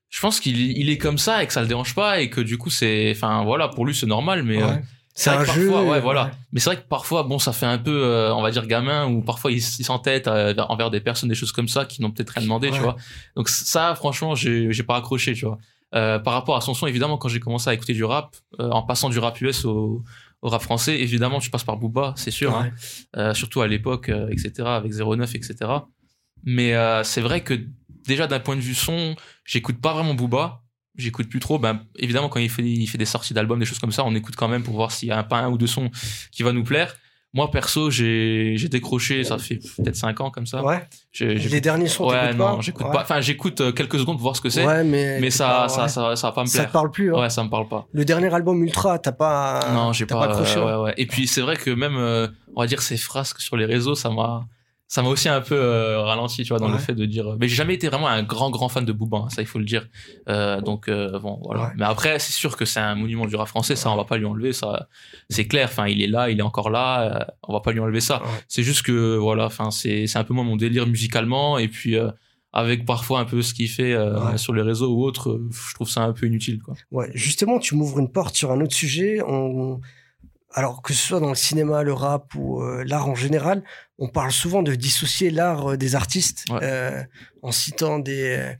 je pense qu'il il est comme ça et que ça le dérange pas et que du coup c'est enfin voilà pour lui c'est normal mais c'est un jeu. Ouais, voilà. Mais c'est vrai que parfois, bon, ça fait un peu, euh, on va dire, gamin, ou parfois ils s'entêtent euh, envers des personnes, des choses comme ça, qui n'ont peut-être rien demandé, tu vois. Donc ça, franchement, j'ai pas accroché, tu vois. Euh, par rapport à son son, évidemment, quand j'ai commencé à écouter du rap, en passant du rap US au, au, rap français, évidemment, tu passes par Booba, c'est sûr. Hein. surtout à l'époque, etc., avec 09, etc. Mais c'est vrai que déjà d'un point de vue son, j'écoute pas vraiment Booba j'écoute plus trop. Ben, évidemment, quand il fait, il fait des sorties d'albums, des choses comme ça, on écoute quand même pour voir s'il y a un, pas un ou deux sons qui va nous plaire. Moi, perso, j'ai, j'ai décroché, ça fait peut-être cinq ans comme ça. Ouais. Les derniers sons, ouais, non, j'écoute pas. Enfin, j'écoute euh, quelques secondes pour voir ce que c'est. Ouais, mais. Mais ça, ça, ça, ça, va pas me plaire. Ça te parle plus, hein. Ouais, ça me parle pas. Le dernier album Ultra, t'as pas. Non, j'ai pas, pas accroché. ouais, ouais. Et puis, c'est vrai que même, euh, on va dire, ces frasques sur les réseaux, ça m'a, ça m'a aussi un peu euh, ralenti, tu vois, dans le fait de dire. Mais j'ai jamais été vraiment un grand grand fan de Booba, hein, ça il faut le dire. Euh, donc euh, bon, voilà. Mais après, c'est sûr que c'est un monument du rap français, ça on va pas lui enlever, ça c'est clair. Enfin, il est là, il est encore là, on va pas lui enlever ça. C'est juste que voilà, enfin c'est c'est un peu moins mon délire musicalement et puis avec parfois un peu ce qu'il fait sur les réseaux ou autres, je trouve ça un peu inutile quoi. Ouais, justement, tu m'ouvres une porte sur un autre sujet. On alors que ce soit dans le cinéma, le rap ou euh, l'art en général, on parle souvent de dissocier l'art euh, des artistes euh, en citant des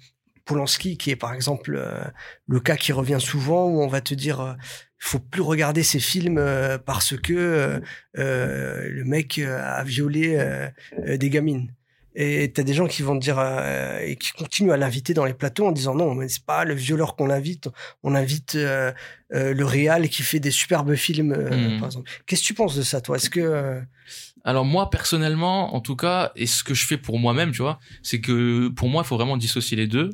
Polanski, qui est par exemple le cas qui revient souvent, où on va te dire il faut plus regarder ces films parce que le mec a violé des gamines. Et t'as des gens qui vont te dire euh, et qui continuent à l'inviter dans les plateaux en disant non, mais c'est pas le violeur qu'on invite, on invite euh, euh, le réal qui fait des superbes films, hmm. par exemple. Qu'est-ce que tu penses de ça, toi? Est-ce que alors moi personnellement, en tout cas, et ce que je fais pour moi-même, tu vois, c'est que pour moi, il faut vraiment dissocier les deux.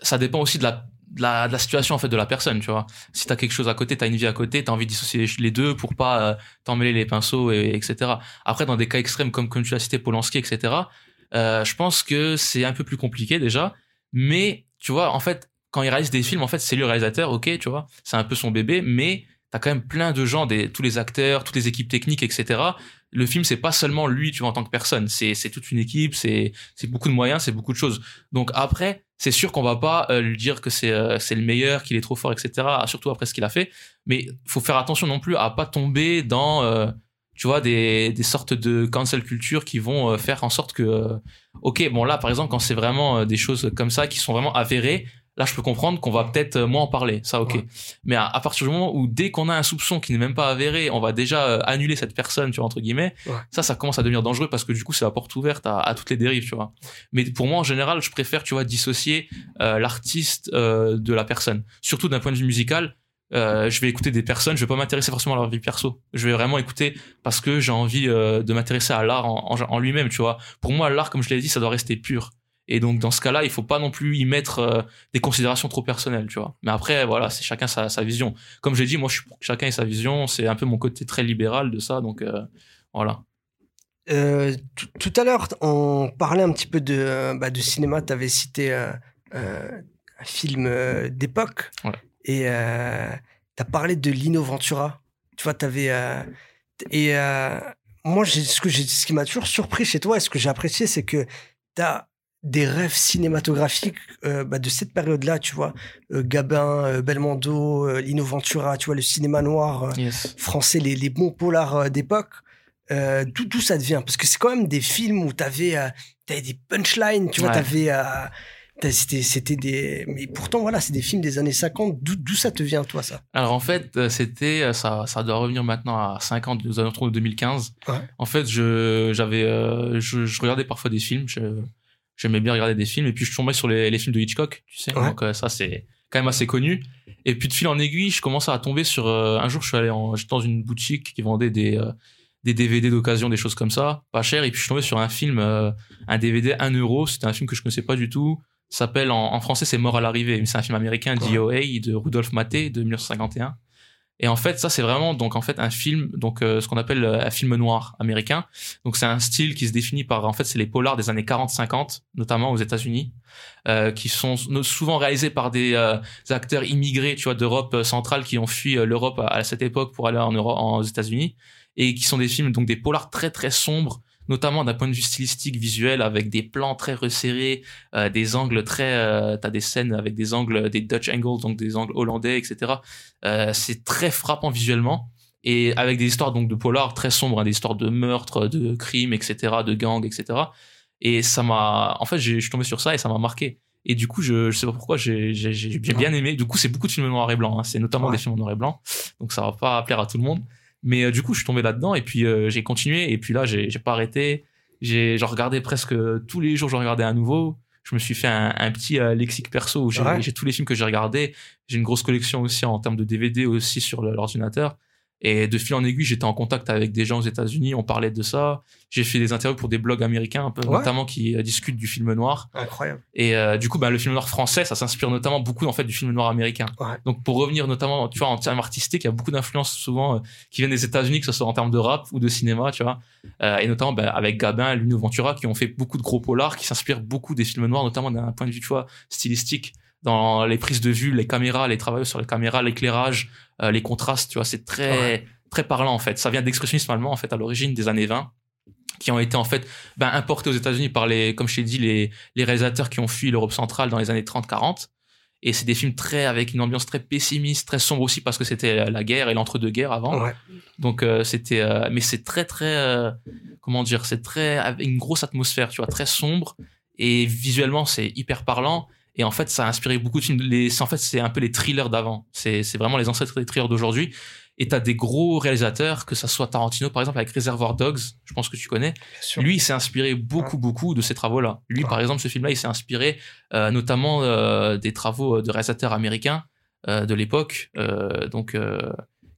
Ça dépend aussi de la de la, de la, situation en fait de la personne tu vois. Si t'as quelque chose à côté t'as une vie à côté t'as envie de dissocier les deux pour pas euh, t'emmêler les pinceaux et, etc après dans des cas extrêmes comme comme tu l'as cité Polanski etc euh, je pense que c'est un peu plus compliqué déjà. Mais tu vois en fait quand il réalise des films en fait c'est lui le réalisateur ok tu vois. C'est un peu son bébé mais t'as quand même plein de gens des tous les acteurs toutes les équipes techniques etc le film c'est pas seulement lui tu vois en tant que personne c'est c'est toute une équipe c'est c'est beaucoup de moyens c'est beaucoup de choses donc après c'est sûr qu'on va pas euh, lui dire que c'est euh, c'est le meilleur, qu'il est trop fort, etc. Surtout après ce qu'il a fait. Mais faut faire attention non plus à pas tomber dans, euh, tu vois, des, des sortes de cancel culture qui vont faire en sorte que, ok, bon là par exemple quand c'est vraiment des choses comme ça qui sont vraiment avérées, là je peux comprendre qu'on va peut-être euh, moins en parler. Ça ok. Mais à, partir du moment où dès qu'on a un soupçon qui n'est même pas avéré on va déjà euh, annuler cette personne tu vois entre guillemets ça ça commence à devenir dangereux parce que du coup c'est la porte ouverte à, toutes les dérives tu vois. Mais pour moi en général je préfère tu vois dissocier euh, l'artiste de la personne. Surtout d'un point de vue musical je vais écouter des personnes, je vais pas m'intéresser forcément à leur vie perso. Je vais vraiment écouter parce que j'ai envie de m'intéresser à l'art en, en lui-même, tu vois. Pour moi, l'art, comme je l'ai dit, ça doit rester pur Et donc dans ce cas-là, il faut pas non plus y mettre euh, des considérations trop personnelles, tu vois. Mais après, voilà, c'est chacun sa, sa vision. Comme j'ai dit, moi, je suis chacun et sa vision. C'est un peu mon côté très libéral de ça, donc euh, voilà. Euh, tout- à l'heure, on parlait un petit peu de, bah, de cinéma. Tu avais cité un film d'époque. Ouais. Et tu as parlé de Lino Ventura. Tu vois, tu avais. et moi, ce, que ce qui m'a toujours surpris chez toi et ce que j'ai apprécié, c'est que tu as des rêves cinématographiques euh, bah, de cette période-là, tu vois. Euh, Gabin, euh, Belmondo, Lino Ventura, tu vois, le cinéma noir. Yes. français, les, les bons polars d'époque, d'où d'où ça devient? Parce que c'est quand même des films où tu avais, des punchlines, tu vois, Ouais. t'avais, c'était des... Mais pourtant, voilà, c'est des films des années 50. D'où ça te vient, toi, ça? Alors en fait, c'était ça, ça doit revenir maintenant à 50, aux alentours de 2015. Ouais. En fait, je j'avais je, je regardais parfois des films, je- j'aimais bien regarder des films et puis je tombais sur les, les films de Hitchcock, tu sais. Ouais. Donc euh, ça c'est quand même assez connu. Et puis de fil en aiguille, je commençais à tomber sur euh, un jour je suis allé en j'étais dans une boutique qui vendait des euh, des DVD d'occasion, des choses comme ça, pas cher. Et puis je suis tombé sur un film, un DVD 1 euro. C'était un film que je connaissais pas du tout. S'appelle en, en français c'est Mort à l'arrivée. mais C'est un film américain. DOA de Rudolf Maté de 1951. Et en fait, ça c'est vraiment donc en fait un film, donc euh, ce qu'on appelle euh, un film noir américain. Donc c'est un style qui se définit par en fait c'est les polars des années 40-50, notamment aux États-Unis, euh, qui sont souvent réalisés par des, euh, acteurs immigrés, tu vois, d'Europe euh, centrale qui ont fui euh, l'Europe à, cette époque pour aller en Europe, en, aux États-Unis, et qui sont des films donc des polars très très sombres, notamment d'un point de vue stylistique, visuel, avec des plans très resserrés, euh, des angles très, euh, t'as des scènes avec des angles, des Dutch angles, donc des angles hollandais, etc. Euh, c'est très frappant visuellement et avec des histoires donc de polar très sombres, hein, des histoires de meurtres, de crimes, etc., de gangs, etc. Et ça m'a, en fait, j'ai- je suis tombé sur ça et ça m'a marqué. Et du coup, je, je sais pas pourquoi, j'ai bien aimé. Du coup, c'est beaucoup de films noir et blanc. hein. C'est notamment Ouais. des films noir et blanc. Donc, ça va pas plaire à tout le monde. Mais euh, du coup, je suis tombé là-dedans et puis euh, j'ai continué. Et puis là, j'ai j'ai pas arrêté. J'ai regardé presque tous les jours, je regardais à nouveau. Je me suis fait un, un petit euh, lexique perso où j'ai Ouais. j'ai tous les films que j'ai regardés. J'ai une grosse collection aussi en termes de DVD aussi sur l'ordinateur. Et de fil en aiguille, j'étais en contact avec des gens aux États-Unis. On parlait de ça. J'ai fait des interviews pour des blogs américains, un peu, Ouais. notamment qui euh, discutent du film noir. Incroyable. Et euh, du coup, bah, le film noir français, ça s'inspire notamment beaucoup en fait du film noir américain. Ouais. Donc pour revenir notamment, tu vois, en termes artistiques, il y a beaucoup d'influences souvent euh, qui viennent des États-Unis, que ce soit en termes de rap ou de cinéma, tu vois. Euh, et notamment bah, avec Gabin, Lino Ventura, qui ont fait beaucoup de gros polars, qui s'inspirent beaucoup des films noirs, notamment d'un point de vue, tu vois, stylistique, dans les prises de vue, les caméras, les travaux sur les caméras, l'éclairage, euh, les contrastes, tu vois, c'est très très parlant en fait. Ça vient d'expressionnisme allemand en fait à l'origine des années 20 qui ont été en fait ben, importés aux États-Unis par les, comme je t'ai dit, les, les réalisateurs qui ont fui l'Europe centrale dans les années 30-40. Et c'est des films très avec une ambiance très pessimiste, très sombre aussi parce que c'était la guerre et l'entre-deux-guerres avant. Ouais. Donc euh, c'était, euh, mais c'est très très, euh, comment dire, c'est très avec une grosse atmosphère, tu vois, très sombre et visuellement c'est hyper parlant. Et en fait, ça a inspiré beaucoup de films. Les, en fait, c'est un peu les thrillers d'avant. C'est, c'est vraiment les ancêtres des thrillers d'aujourd'hui. Et t'as des gros réalisateurs, que ça soit Tarantino par exemple avec Reservoir Dogs, je pense que tu connais. Lui, il s'est inspiré beaucoup, beaucoup de ces travaux-là. Lui, Ouais. par exemple, ce film-là, il s'est inspiré euh, notamment euh, des travaux de réalisateurs américains euh, de l'époque, euh, donc euh,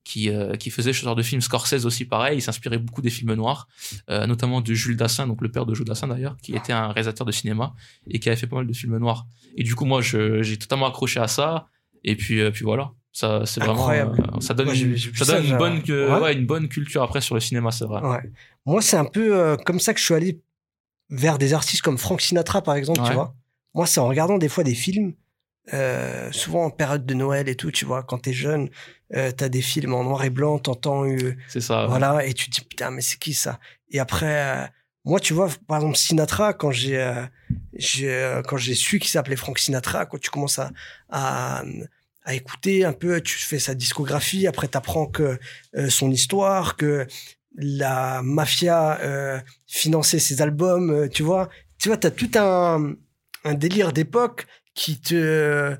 qui euh, qui faisaient ce genre de films. Scorsese aussi, pareil, il s'inspirait beaucoup des films noirs, euh, notamment de Jules Dassin, donc le père de Jules Dassin d'ailleurs, qui était un réalisateur de cinéma et qui avait fait pas mal de films noirs. Et du coup, moi, j'ai totalement accroché à ça. Et puis, euh, puis voilà. Ça, c'est vraiment, ça donne, Moi, ça ça, donne une bonne, que- Ouais. ouais, une bonne culture après sur le cinéma, c'est vrai. Ouais. Moi, c'est un peu comme ça que je suis allé vers des artistes comme Frank Sinatra, par exemple, tu vois. Moi, c'est en regardant des fois des films, euh, souvent en période de Noël et tout, tu vois, quand t'es jeune, euh, t'as des films en noir et blanc, t'entends, euh, C'est ça. ouais. voilà, et tu te dis, putain, mais c'est qui ça? Et après, euh, moi, tu vois, par exemple, Sinatra, quand j'ai euh, j'ai, euh, quand j'ai su qu'il s'appelait Frank Sinatra, quand tu commences à, à, à écouter un peu, tu fais sa discographie, après t'apprends que euh, son histoire, que la mafia euh, finançait ses albums, euh, tu vois? Tu vois, t'as tout un, un délire d'époque qui te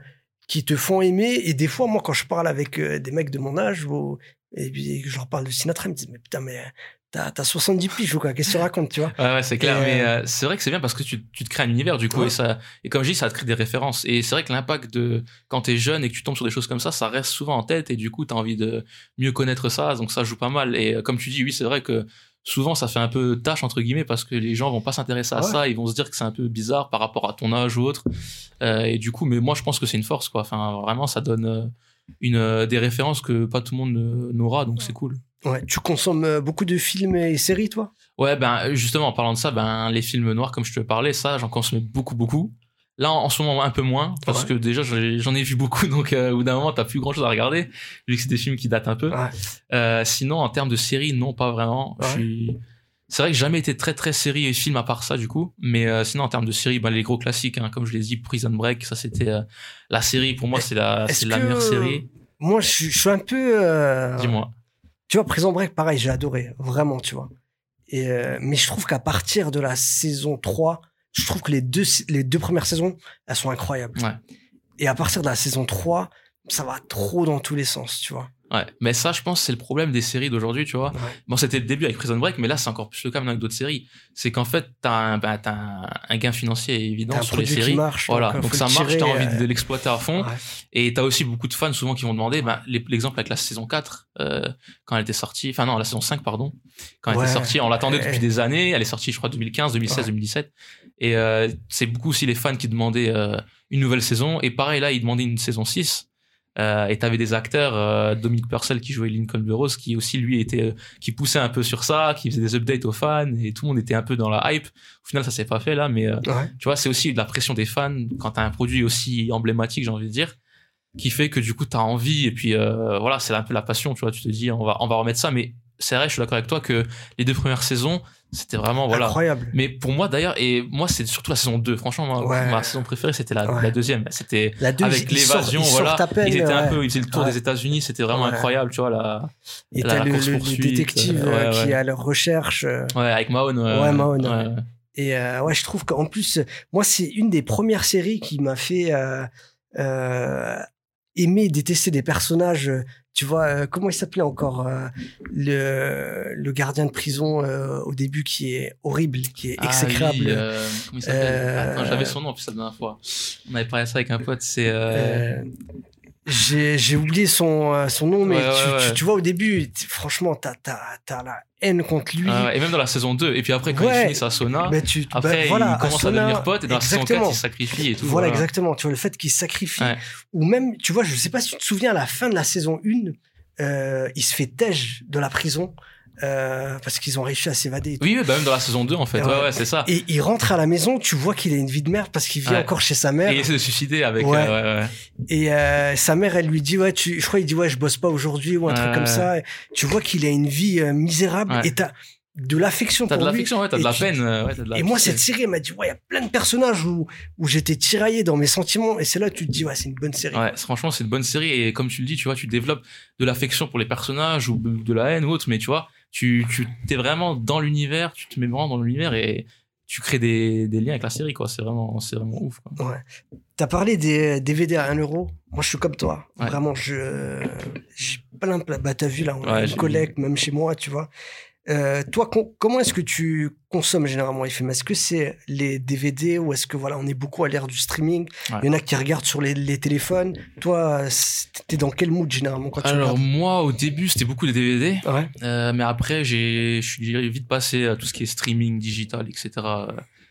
qui te font aimer. Et des fois moi quand je parle avec euh, des mecs de mon âge ou, et puis que je leur parle de Sinatra ils me disent mais putain mais t'as t'as 70 piges ou quoi qu'est-ce que tu racontes tu vois? Ouais, ouais, c'est clair, Et, mais euh, c'est vrai que c'est bien parce que tu, tu te crées un univers du coup Ouais. et ça et comme je dis ça te crée des références. Et c'est vrai que l'impact de quand t'es jeune et que tu tombes sur des choses comme ça ça reste souvent en tête et du coup t'as envie de mieux connaître ça donc ça joue pas mal. Et euh, comme tu dis oui c'est vrai que souvent ça fait un peu tâche entre guillemets parce que les gens vont pas s'intéresser à Ah ouais. ça, ils vont se dire que c'est un peu bizarre par rapport à ton âge ou autre. Euh, et du coup, mais moi je pense que c'est une force quoi. Enfin, vraiment, ça donne euh, une euh, des références que pas tout le monde n'aura, donc c'est cool. Ouais, tu consommes beaucoup de films et séries, toi? Ouais, ben justement en parlant de ça, ben les films noirs comme je te parlais, ça j'en consommais beaucoup beaucoup. Là en, ce moment un peu moins parce Ouais. que déjà j'en ai- vu beaucoup donc euh, au bout d'un moment t'as plus grand chose à regarder vu que c'est des films qui datent un peu. Ouais. Euh, sinon en termes de séries non pas vraiment. Je Ouais. suis c'est vrai que j'ai jamais été très très série et film à part ça du coup, mais euh, sinon en termes de séries, ben, les gros classiques hein, comme je l'ai dit, Prison Break, ça c'était la série pour moi c'est la Est-ce c'est la que- meilleure série. Moi, je suis, je suis un peu. Dis-moi. Tu vois, Prison Break, pareil, j'ai adoré, vraiment, tu vois. Et, mais je trouve qu'à partir de la saison 3, je trouve que les deux, les deux premières saisons, elles sont incroyables. Ouais. Et à partir de la saison 3, ça va trop dans tous les sens, tu vois. Ouais, mais ça je pense c'est le problème des séries d'aujourd'hui, tu vois. Ouais. Bon, c'était le début avec Prison Break, mais là, c'est encore plus le cas maintenant avec d'autres séries. C'est qu'en fait, t'as un, bah, t'as un, un gain financier évident sur les séries. marche, voilà, donc, euh, donc, ça marche, t'as envie euh, de l'exploiter à fond. Ouais. Et t'as aussi beaucoup de fans souvent qui vont demander, bah, l'exemple avec la saison 4, euh, quand elle était sortie, enfin non, la saison 5, pardon, quand elle Ouais. était sortie, on l'attendait depuis des années, elle est sortie, je crois, 2015, 2016, Ouais. 2017. Et euh, c'est beaucoup aussi les fans qui demandaient euh, une nouvelle saison. Et pareil, là, ils demandaient une saison 6. Euh, et t'avais des acteurs, euh, Dominique Purcell qui jouait Lincoln Burrows, qui aussi lui était, euh, qui poussait un peu sur ça, qui faisait des updates aux fans, et tout le monde était un peu dans la hype. Au final, ça s'est pas fait là, mais euh, Ouais. tu vois, c'est aussi de la pression des fans quand t'as un produit aussi emblématique, j'ai envie de dire, qui fait que du coup t'as envie, et puis euh, voilà, c'est un peu la passion, tu vois, tu te dis on va, on va remettre ça, mais c'est vrai, je suis d'accord avec toi que les deux premières saisons, c'était vraiment voilà. Incroyable. Mais pour moi d'ailleurs, et moi c'est surtout la saison 2, franchement, moi, Ouais. ma saison préférée c'était la, Ouais. la deuxième, c'était La deux, avec l'évasion, voilà. peine, ils étaient un peu, ils faisaient le tour des États-Unis, c'était vraiment incroyable, tu vois, la, Et la t'as le, le- le course-poursuite, détective euh, euh, qui est à leur recherche. euh, ouais, avec Mahone, Ouais, Mahone. Et ouais, je trouve qu'en plus, moi, c'est une des premières séries qui m'a fait aimer, détester des personnages. Tu vois, euh, comment il s'appelait encore euh, le, le gardien de prison euh, au début qui est horrible, qui est Ah exécrable. oui, comment il s'appelle? Attends, j'avais son nom en plus la dernière fois. On avait parlé ça avec un pote. C'est j'ai oublié son, son nom, mais Ouais, tu, tu- ouais. tu vois, au début, franchement, t'as as, la haine contre lui. ah et même dans la saison 2 et puis après quand Ouais. il finit sa sauna, tu, bah, après voilà, il commence à devenir pote et dans la saison 4 exactement. il sacrifie et tout. Voilà, exactement. Tu vois, le fait qu'il sacrifie. Ouais. Ou même, tu vois, je sais pas si tu te souviens, à la fin de la saison 1, euh, il se fait tège de la prison euh, parce qu'ils ont réussi à s'évader. Oui, oui, bah même dans la saison 2 en fait. Ouais. Ouais, ouais, c'est ça. Et il rentre à la maison, tu vois qu'il a une vie de merde parce qu'il vit Ouais. encore chez sa mère. Et il essaie de se suicider avec. Ouais. euh, ouais, ouais. Et euh, sa mère, elle lui dit, ouais, tu, je crois, il dit, ouais, je bosse pas aujourd'hui ou un truc comme ça. Et tu vois qu'il a une vie euh, misérable et t'as de l'affection pour de lui. l'affection, ouais, t'as de la tu- peine. euh, Ouais, t'as de la Et moi, cette série, elle m'a dit, ouais, il y a plein de personnages où, où j'étais tiraillé dans mes sentiments. Et c'est là que tu te dis, ouais, c'est une bonne série. Ouais, franchement, c'est une bonne série et comme tu le dis, tu vois, tu développes de l'affection pour les personnages ou de la haine ou autre, mais tu vois, tu, tu t'es vraiment dans l'univers, tu te mets vraiment dans l'univers et tu crées des, des liens avec la série, quoi. C'est vraiment, c'est vraiment ouf, quoi. Ouais. T'as parlé des DVD à 1 euro. Moi, je suis comme toi. Ouais. Vraiment, je, j'ai plein, plein. Bah, t'as vu là, on a Ouais, une collecte, même chez moi, tu vois. Euh, toi, com- comment est-ce que tu consommes généralement les films? Est-ce que c'est les DVD ou est-ce que voilà, on est beaucoup à l'ère du streaming? Ouais. Il y en a qui regardent sur les, les téléphones. Toi, t'es dans quel mood généralement quand Alors, moi, au début, c'était beaucoup les DVD. Ouais. Euh, mais après, j'ai, je suis vite passé à tout ce qui est streaming, digital, etc.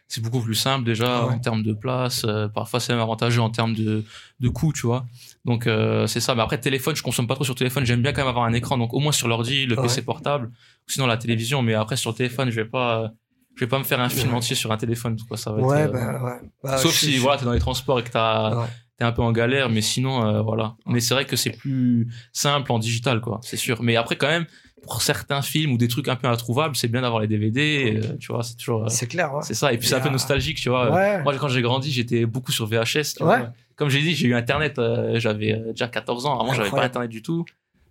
C'est beaucoup plus simple déjà Ah ouais. en termes de place. euh, parfois, c'est même avantageux en termes de, de coût, tu vois. Donc, euh, c'est ça. Mais après, téléphone, je consomme pas trop sur téléphone. J'aime bien quand même avoir un écran. Donc, au moins sur l'ordi, le Ouais. PC portable, ou sinon la télévision. Mais après, sur le téléphone, je vais pas, je vais pas me faire un film entier sur un téléphone. Quoi. Ça va Ouais, être, euh, bah, ouais. Bah, Sauf si voilà, t'es dans les transports et que t'as, Ouais. t'es un peu en galère, mais sinon, euh, voilà. Mais c'est vrai que c'est plus simple en digital, quoi, c'est sûr. Mais après, quand même, pour certains films ou des trucs un peu introuvables, c'est bien d'avoir les DVD, et, euh, tu vois, c'est toujours, euh, C'est clair, ouais. c'est ça. Et puis c'est un peu nostalgique, tu vois. Ouais. Moi, quand j'ai grandi, j'étais beaucoup sur VHS. tu Ouais. vois. Comme j'ai dit, j'ai eu Internet, euh, j'avais euh, déjà 14 ans. Avant, j'avais pas. Internet du tout.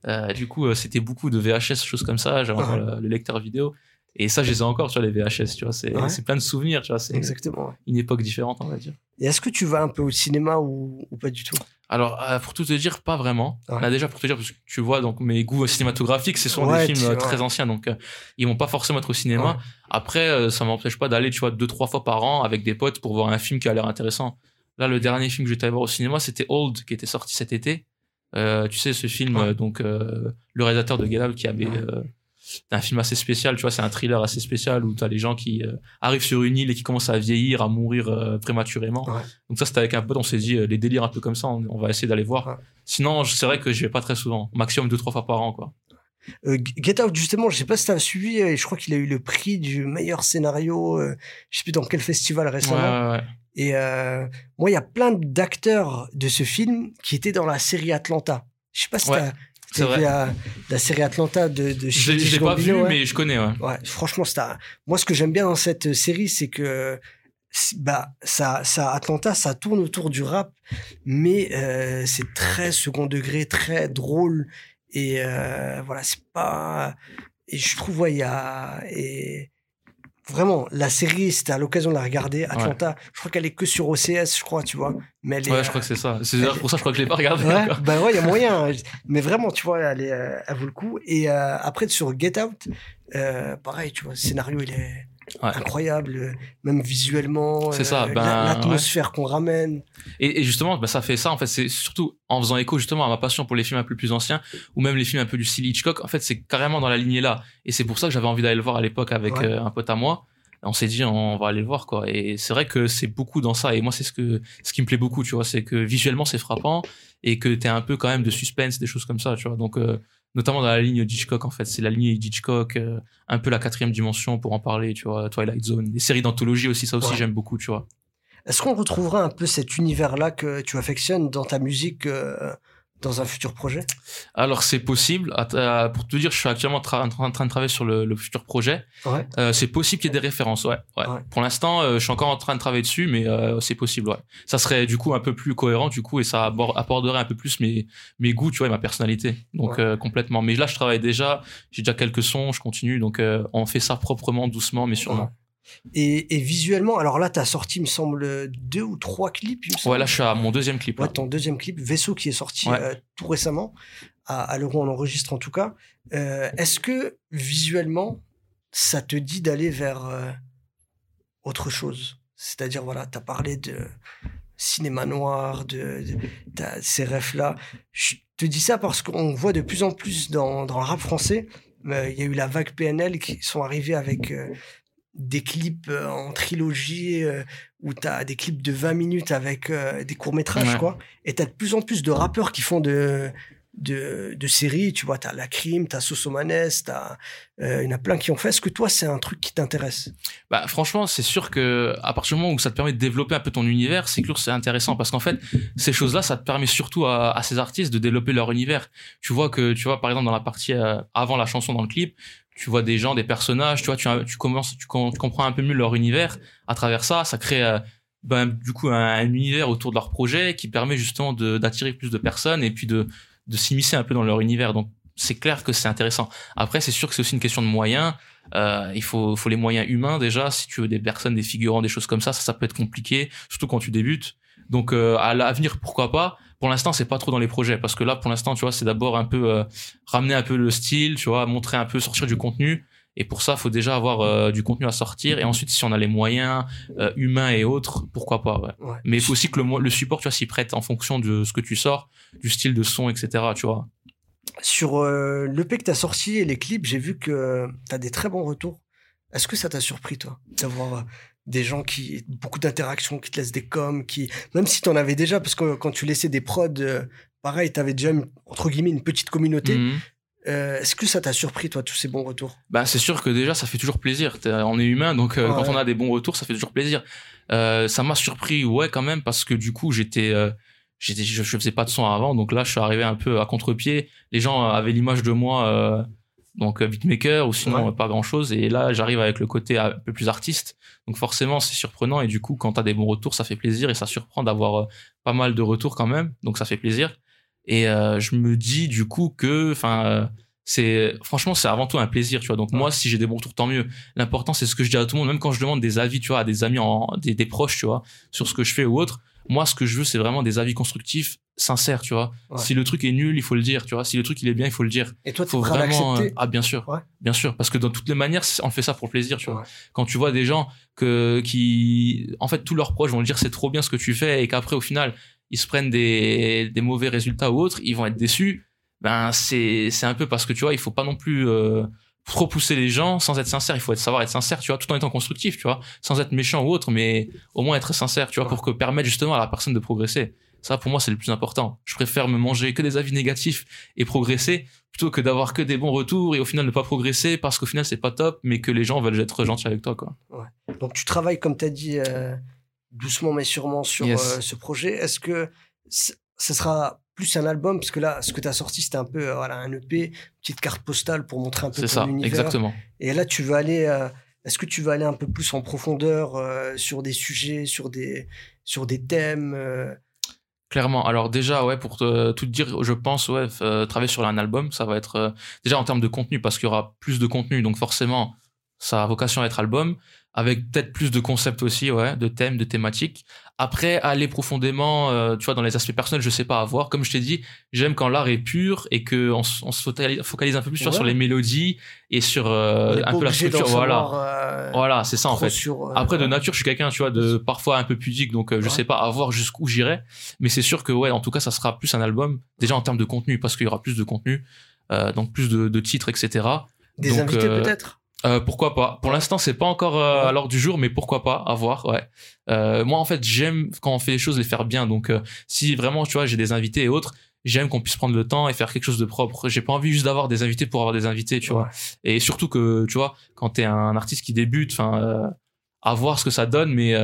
Euh, du coup, c'était beaucoup de VHS, choses comme ça. J'avais encore le, le lecteur vidéo. Et ça, je les ai encore sur les VHS, tu vois. C'est Ouais. plein de souvenirs, tu vois. C'est Exactement. une époque différente, on va dire. Et est-ce que tu vas un peu au cinéma ou, ou pas du tout? Alors, euh, pour tout te dire, pas vraiment. Ouais. Là, déjà, pour te dire, parce que tu vois, donc mes goûts cinématographiques, ce sont Ouais, des films très anciens, donc euh, ils vont pas forcément être au cinéma. Après, euh, ça m'empêche pas d'aller, tu vois, deux, trois fois par an avec des potes pour voir un film qui a l'air intéressant. Là, le dernier film que j'étais allé voir au cinéma, c'était Old, qui était sorti cet été. Euh, tu sais, ce film, Ouais. euh, donc, euh, le réalisateur de Get Out qui avait Ouais. euh, un film assez spécial, tu vois, c'est un thriller assez spécial où t'as les gens qui euh, arrivent sur une île et qui commencent à vieillir, à mourir euh, prématurément. Donc ça, c'était avec un pote, on s'est dit, les délires un peu comme ça, on, va essayer d'aller voir. Sinon, c'est vrai que je vais pas très souvent, maximum deux, trois fois par an, quoi. Get Out, justement, je sais pas si t'as suivi, je crois qu'il a eu le prix du meilleur scénario, je sais plus dans quel festival récemment. Ouais, ouais, Et moi, il y a plein d'acteurs de ce film qui étaient dans la série Atlanta. Je sais pas si t'as c'est vrai. La, la, série Atlanta de, de Je, l'ai pas vu, mais je connais, ouais. Ouais, franchement, c'est moi, ce que j'aime bien dans cette série, c'est que, bah, ça, ça, Atlanta, ça tourne autour du rap, mais euh, c'est très second degré, très drôle, et euh, voilà, c'est pas, et je trouve, ouais, il y a, et, vraiment, la série, c'était à l'occasion de la regarder. Atlanta, je crois qu'elle est que sur OCS, je crois, tu vois. Mais elle ouais, je crois que c'est ça. C'est pour ça, je crois que je l'ai pas regardée. Ouais, bah ouais, il y a moyen. Hein. [laughs] Mais vraiment, tu vois, elle, est, euh, elle vaut le coup. Et euh, après, sur Get Out, euh, pareil, tu vois, le scénario, il est incroyable, même visuellement. C'est ça, ben, l'atmosphère qu'on ramène. Et, justement, ben, ça fait ça, en fait, c'est surtout en faisant écho justement à ma passion pour les films un peu plus anciens, ou même les films un peu du style Hitchcock, en fait, c'est carrément dans la lignée là. Et c'est pour ça que j'avais envie d'aller le voir à l'époque avec un pote à moi on s'est dit on va aller le voir quoi et c'est vrai que c'est beaucoup dans ça et moi c'est ce que ce qui me plaît beaucoup tu vois c'est que visuellement c'est frappant et que t'es un peu quand même de suspense des choses comme ça tu vois donc euh, notamment dans la ligne d'Hitchcock en fait. C'est la ligne d'Hitchcock euh, un peu la quatrième dimension pour en parler tu vois. Twilight Zone. Les séries d'anthologie aussi ça aussi j'aime beaucoup tu vois. Est-ce qu'on retrouvera un peu cet univers là que tu affectionnes dans ta musique euh, dans un futur projet? Alors c'est possible. Pour te dire, je suis actuellement en train de travailler sur le, futur projet. Ouais. Euh, c'est possible qu'il y ait des références. Ouais. ouais. Pour l'instant, euh, je suis encore en train de travailler dessus, mais euh, c'est possible. Ouais. Ça serait du coup un peu plus cohérent du coup et ça apporterait un peu plus mes mes goûts, tu vois, et ma personnalité. Donc complètement. Mais là, je travaille déjà. J'ai déjà quelques sons. Je continue. Donc on fait ça proprement, doucement, mais sûrement. Et, visuellement, alors là, tu as sorti, il me semble, deux ou trois clips. Il me ouais, là, je suis à mon deuxième clip. Ouais, ton deuxième clip, Vaisseau, qui est sorti euh, tout récemment, à, à l'heure où on enregistre en tout cas. Euh, est-ce que visuellement, ça te dit d'aller vers euh, autre chose? C'est-à-dire, voilà, tu as parlé de cinéma noir, de, ces rêves-là. Je te dis ça parce qu'on voit de plus en plus dans, dans le rap français, il y a eu la vague PNL qui sont arrivés avec des clips euh, en trilogie euh, où tu as des clips de 20 minutes avec euh, des courts-métrages, quoi. Et tu as de plus en plus de rappeurs qui font de, de, de séries, tu vois. Tu as La Crime, tu as Sosomanes, t'as, il y en a plein qui ont fait. Est-ce que toi, c'est un truc qui t'intéresse? Bah, franchement, c'est sûr que à partir du moment où ça te permet de développer un peu ton univers, c'est sûr c'est intéressant parce qu'en fait, ces choses-là, ça te permet surtout à, à, ces artistes de développer leur univers. Tu vois que, tu vois, par exemple, dans la partie avant la chanson dans le clip, tu vois des gens, des personnages, tu vois, tu, commences, tu, comprends un peu mieux leur univers. À travers ça, ça crée euh, ben, du coup un, univers autour de leur projet qui permet justement d'attirer plus de personnes et puis de, de s'immiscer un peu dans leur univers. Donc c'est clair que c'est intéressant. Après, c'est sûr que c'est aussi une question de moyens. Euh, il faut, faut les moyens humains déjà. Si tu veux des personnes, des figurants, des choses comme ça, ça, ça peut être compliqué, surtout quand tu débutes. Donc euh, à l'avenir, pourquoi pas? Pour l'instant c'est pas trop dans les projets. Parce que là pour l'instant tu vois c'est d'abord un peu euh, ramener un peu le style tu vois montrer un peu sortir du contenu. Et pour ça faut déjà avoir euh, du contenu à sortir. Et ensuite si on a les moyens euh, humains et autres pourquoi pas ouais. mais il faut aussi que le, le support tu vois s'y prête en fonction de ce que tu sors du style de son etc tu vois. Sur l'EP que tu as sorti et les clips j'ai vu que tu as des très bons retours. Est-ce que ça t'a surpris toi d'avoir des gens qui beaucoup d'interactions qui te laissent des coms qui même si tu en avais déjà parce que quand tu laissais des prods euh, pareil tu avais déjà entre guillemets une petite communauté. Mhm. euh, est-ce que ça t'a surpris toi tous ces bons retours? Bah c'est sûr que déjà ça fait toujours plaisir. On est humain donc euh, quand on a des bons retours ça fait toujours plaisir. Ça m'a surpris ouais quand même parce que du coup j'étais j'étais je, je, faisais pas de son avant donc là je suis arrivé un peu à contre-pied. Les gens avaient l'image de moi donc beatmaker ou sinon pas grand chose et là j'arrive avec le côté un peu plus artiste. Donc forcément c'est surprenant. Et du coup quand t'as des bons retours ça fait plaisir et ça surprend d'avoir euh, pas mal de retours quand même. Donc ça fait plaisir. Et euh, je me dis du coup que enfin euh, c'est franchement c'est avant tout un plaisir tu vois. Donc moi si j'ai des bons retours tant mieux. L'important c'est ce que je dis à tout le monde. Même quand je demande des avis tu vois à des amis en des, des proches tu vois sur ce que je fais ou autre moi ce que je veux c'est vraiment des avis constructifs sincère, tu vois. Si le truc est nul, il faut le dire, tu vois. Si le truc il est bien, il faut le dire. Et toi, faut vraiment euh, ah bien sûr, bien sûr, parce que dans toutes les manières, on fait ça pour le plaisir, tu vois. Quand tu vois des gens que qui, en fait, tous leurs proches vont dire c'est trop bien ce que tu fais et qu'après au final ils se prennent des des mauvais résultats ou autres, ils vont être déçus. Ben c'est c'est un peu parce que tu vois, il faut pas non plus euh, trop pousser les gens sans être sincère. Il faut être, savoir être sincère, tu vois, tout en étant constructif, tu vois, sans être méchant ou autre, mais au moins être sincère, tu vois, pour que permettre justement à la personne de progresser. Ça, pour moi, c'est le plus important. Je préfère me manger que des avis négatifs et progresser plutôt que d'avoir que des bons retours et au final ne pas progresser parce qu'au final c'est pas top, mais que les gens veulent être gentils avec toi, quoi. Ouais. Donc tu travailles, comme tu as dit, euh, doucement mais sûrement sur euh, ce projet. Est-ce que ce sera plus un album parce que là ce que tu as sorti c'était un peu euh, voilà un EP petite carte postale pour montrer un peu ton ça, exactement. Et là tu veux aller euh, est-ce que tu veux aller un peu plus en profondeur euh, sur des sujets sur des sur des thèmes clairement. Alors déjà ouais pour te, tout te dire je pense ouais travailler sur un album ça va être déjà en termes de contenu parce qu'il y aura plus de contenu donc forcément ça a vocation à être album avec peut-être plus de concepts aussi, ouais, de thèmes, de thématiques. Après, aller profondément, euh, tu vois, dans les aspects personnels, je sais pas avoir. Comme je t'ai dit, j'aime quand l'art est pur et que on, on, se focalise un peu plus sur les mélodies et sur euh, un peu la structure. Voilà, euh, voilà, c'est ça en fait. Après, de nature, je suis quelqu'un, tu vois, de parfois un peu pudique, donc je sais pas avoir jusqu'où j'irai. Mais c'est sûr que ouais, en tout cas, ça sera plus un album déjà en termes de contenu parce qu'il y aura plus de contenu, donc plus de, de titres, etc. Des invités peut-être? Euh, pourquoi pas Pour l'instant, c'est pas encore euh, à l'ordre du jour, mais pourquoi pas À voir. Ouais. Euh, moi, en fait, j'aime quand on fait les choses les faire bien. Donc, euh, si vraiment, tu vois, j'ai des invités et autres, j'aime qu'on puisse prendre le temps et faire quelque chose de propre. J'ai pas envie juste d'avoir des invités pour avoir des invités, tu vois. Et surtout que, tu vois, quand t'es un artiste qui débute, enfin, à voir ce que ça donne, mais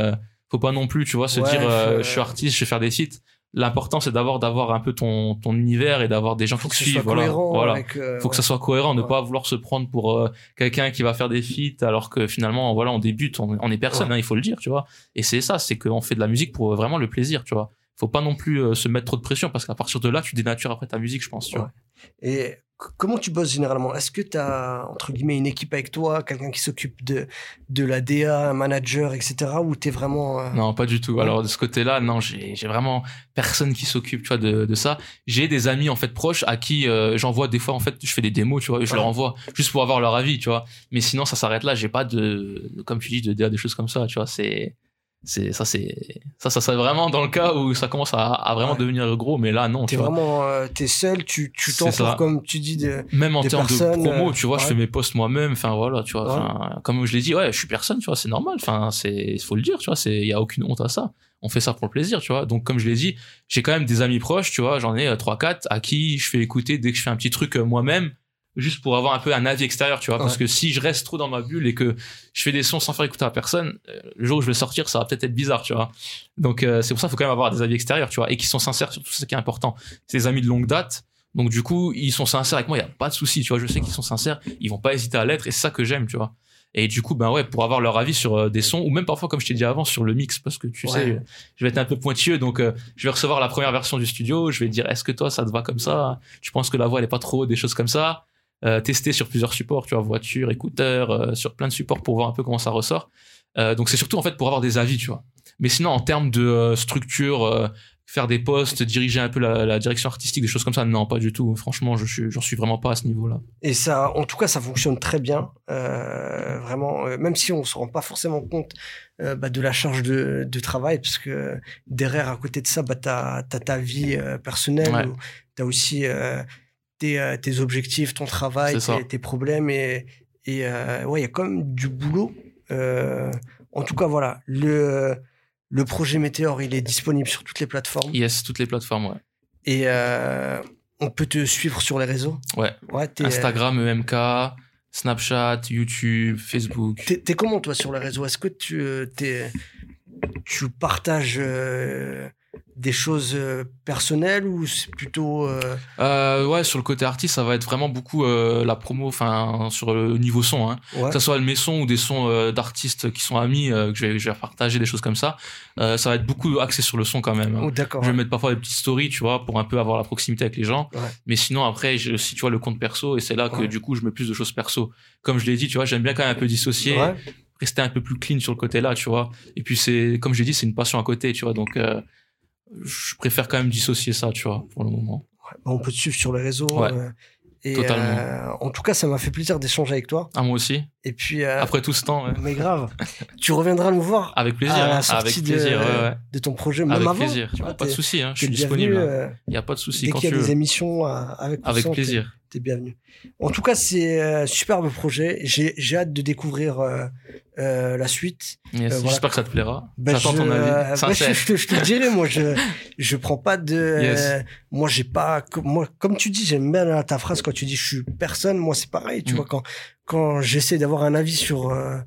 faut pas non plus, tu vois, se dire, je suis artiste, je vais faire des sites l'important c'est d'avoir d'avoir un peu ton ton univers et d'avoir des gens faut qui que suivent voilà. voilà. euh, faut que ça soit cohérent ne pas vouloir se prendre pour euh, quelqu'un qui va faire des feats alors que finalement voilà on débute on, on est personne hein, il faut le dire tu vois. Et c'est ça c'est qu'on fait de la musique pour vraiment le plaisir tu vois. Faut pas non plus euh, se mettre trop de pression parce qu'à partir de là tu dénatures après ta musique je pense tu vois. Et comment tu bosses généralement? Est-ce que tu as, entre guillemets, une équipe avec toi, quelqu'un qui s'occupe de, de la DA, un manager, etc. Ou tu es vraiment... Euh, non, pas du tout. Alors, de ce côté-là, non, j'ai vraiment personne qui s'occupe, tu vois, de, de ça. J'ai des amis, en fait, proches à qui euh, j'envoie des fois, en fait, je fais des démos, tu vois, je leur envoie juste pour avoir leur avis, tu vois. Mais sinon, ça s'arrête là. J'ai pas de, comme tu dis, de dire des choses comme ça, tu vois. C'est c'est ça c'est ça ça serait vraiment dans le cas où ça commence à, à vraiment devenir gros mais là non t'es vraiment euh, t'es seul tu tu t'entoures comme tu dis de même en termes de promo tu vois je fais mes posts moi-même enfin voilà tu vois comme je l'ai dit ouais je suis personne tu vois c'est normal enfin c'est faut le dire tu vois c'est il y a aucune honte à ça. On fait ça pour le plaisir tu vois. Donc comme je l'ai dit j'ai quand même des amis proches tu vois j'en ai euh, trois quatre à qui je fais écouter dès que je fais un petit truc euh, moi-même juste pour avoir un peu un avis extérieur, tu vois. Parce que si je reste trop dans ma bulle et que je fais des sons sans faire écouter à personne, euh, le jour où je vais sortir, ça va peut-être être bizarre, tu vois. Donc euh, c'est pour ça qu'il faut quand même avoir des avis extérieurs, tu vois, et qui sont sincères sur tout ce qui est important. C'est des amis de longue date. Donc du coup, ils sont sincères avec moi, il y a pas de souci, tu vois. Je sais qu'ils sont sincères, ils vont pas hésiter à l'être, et c'est ça que j'aime, tu vois. Et du coup, ben ouais, pour avoir leur avis sur euh, des sons, ou même parfois, comme je t'ai dit avant, sur le mix, parce que tu sais, je vais être un peu pointilleux, donc je vais recevoir la première version du studio, je vais dire, est-ce que toi, ça te va comme ça? Tu penses que la voix, elle est pas trop des choses comme ça? Euh, tester sur plusieurs supports, tu vois, voiture, écouteurs, euh, sur plein de supports pour voir un peu comment ça ressort. Euh, donc c'est surtout en fait pour avoir des avis, tu vois. Mais sinon en termes de structure, faire des posts, diriger un peu la, direction artistique, des choses comme ça, non, pas du tout. Franchement, je suis, j'en suis vraiment pas à ce niveau-là. Et ça, en tout cas, ça fonctionne très bien, vraiment. même si on se rend pas forcément compte bah, de la charge de, de, travail, parce que derrière, à côté de ça, bah, t'as as ta vie personnelle, tu t'as aussi tes, euh, tes, objectifs, ton travail, tes, problèmes. Et, et euh, ouais, il y a quand même du boulot. Euh, en tout cas, voilà, le, le projet Météor, il est disponible sur toutes les plateformes. Yes, toutes les plateformes, ouais. Et on peut te suivre sur les réseaux? Ouais. ouais Instagram, EMK, Snapchat, YouTube, Facebook. T'es comment, toi, sur les réseaux? Est-ce que tu, tu partages des choses euh, personnelles ou c'est plutôt euh... Euh, ouais sur le côté artiste ça va être vraiment beaucoup euh, la promo enfin sur le niveau son hein. que ce soit mes sons ou des sons d'artistes qui sont amis que je vais, je vais partager des choses comme ça ça va être beaucoup axé sur le son quand même hein. oh, d'accord je vais mettre parfois des petites stories tu vois pour un peu avoir la proximité avec les gens. Mais sinon après j'ai aussi tu vois le compte perso et c'est là que du coup je mets plus de choses perso. Comme je l'ai dit tu vois j'aime bien quand même un peu dissocier rester un peu plus clean sur le côté là tu vois. Et puis c'est comme j'ai dit c'est une passion à côté tu vois. Donc je préfère quand même dissocier ça, tu vois, pour le moment. on peut te suivre sur les réseaux. Euh, et Totalement. Euh, en tout cas, ça m'a fait plaisir d'échanger avec toi. Ah, moi aussi. Et puis. Euh, Après tout ce temps. Mais grave. [laughs] tu reviendras nous voir. Avec plaisir. À la avec plaisir. De, de ton projet. Même avec avant. plaisir. Tu vois, pas de souci. Hein, je suis disponible. Il n'y a pas de souci. Dès qu'il y a des émissions avec. Avec plaisir. t'es bienvenu. En tout cas, c'est un superbe projet. J'ai j'ai hâte de découvrir euh, euh, la suite. Yes, voilà. J'espère que ça te plaira. Ben, J'attends je, ton avis. euh, Sincère. je, je te- je te dirai, moi, je, [laughs] je prends pas de, Yes. euh, moi, j'ai pas, comme- moi, comme tu dis, j'aime bien ta phrase quand tu dis je suis personne, moi, c'est pareil, tu Mm. vois, quand, quand j'essaie d'avoir un avis sur, euh,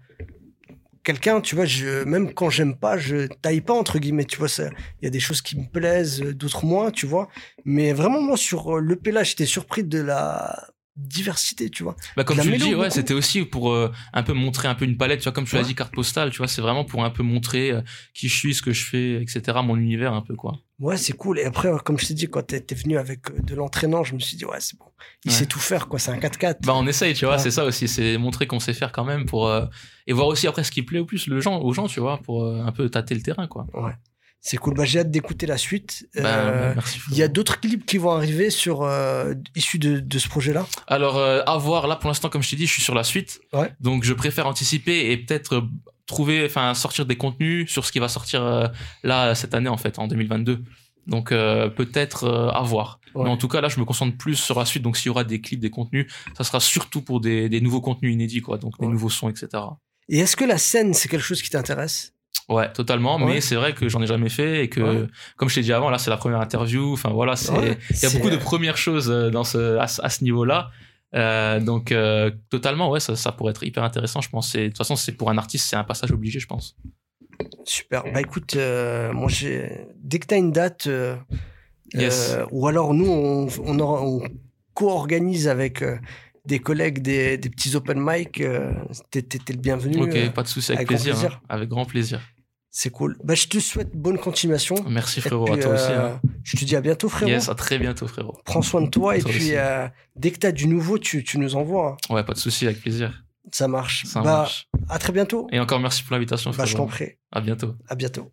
quelqu'un, tu vois, je, même quand j'aime pas, je taille pas, entre guillemets, tu vois, il y a des choses qui me plaisent, d'autres moins, tu vois, mais vraiment, moi, sur le là j'étais surpris de la diversité, tu vois. Bah, comme La tu le dis, ouais, c'était aussi pour euh, un peu montrer un peu une palette, tu vois, comme tu l'as Ouais. dit, carte postale, tu vois, c'est vraiment pour un peu montrer euh, qui je suis, ce que je fais, etc., mon univers un peu, quoi. Ouais, c'est cool. Et après, comme je t'ai dit, quand t'es venu avec euh, de l'entraînant, je me suis dit, ouais, c'est bon. Il Ouais. sait tout faire, quoi. C'est un 4x4. Bah, on essaye, tu vois, Ouais. c'est ça aussi, c'est montrer qu'on sait faire quand même pour, euh, et voir aussi après ce qui plaît au plus le gens, aux gens, tu vois, pour un peu tâter le terrain, quoi. C'est cool. Bah, j'ai hâte d'écouter la suite. Bah, Euh, merci. Il y a d'autres clips qui vont arriver sur euh, issus de, de ce projet-là. Alors, euh, à voir, là, pour l'instant, comme je t'ai dit, je suis sur la suite. Ouais. Donc, je préfère anticiper et peut-être euh, trouver, enfin, sortir des contenus sur ce qui va sortir euh, là, cette année, en fait, en 2022. Donc, peut-être à voir. Ouais. Mais en tout cas, là, je me concentre plus sur la suite. Donc, s'il y aura des clips, des contenus, ça sera surtout pour des, des nouveaux contenus inédits, quoi. Donc, des nouveaux sons, etc. Et est-ce que la scène, c'est quelque chose qui t'intéresse? Ouais, totalement. Ouais. Mais c'est vrai que j'en ai jamais fait et que, Ouais. comme je t'ai dit avant, là, c'est la première interview. Enfin, voilà, c'est, Ouais, il y a beaucoup de premières choses euh, dans ce, à, ce- à ce niveau-là. Euh, donc, euh, totalement, ouais, ça, ça pourrait être hyper intéressant, je pense. Et de toute façon, c'est pour un artiste, c'est un passage obligé, je pense. Super. Bah écoute, euh, moi, j'ai... dès que t'as une date, Yes. ou alors nous, on, on, on co-organise avec des collègues des, des petits open mic, euh, t'es, le bienvenu. ok, euh, pas de souci, avec, avec grand plaisir. plaisir. hein. avec grand plaisir. c'est cool. Bah, je te souhaite bonne continuation. Merci, frérot, puis, à toi aussi. euh, hein. Je te dis à bientôt, frérot. Yes, à très bientôt, frérot. Prends soin de toi et Toi puis euh, dès que tu as du nouveau, tu, tu nous envoies. hein. Ouais, pas de souci, avec plaisir. Ça marche. Ça bah, marche. à très bientôt. Et encore merci pour l'invitation, Bah, je t'en prie. À bientôt. À bientôt.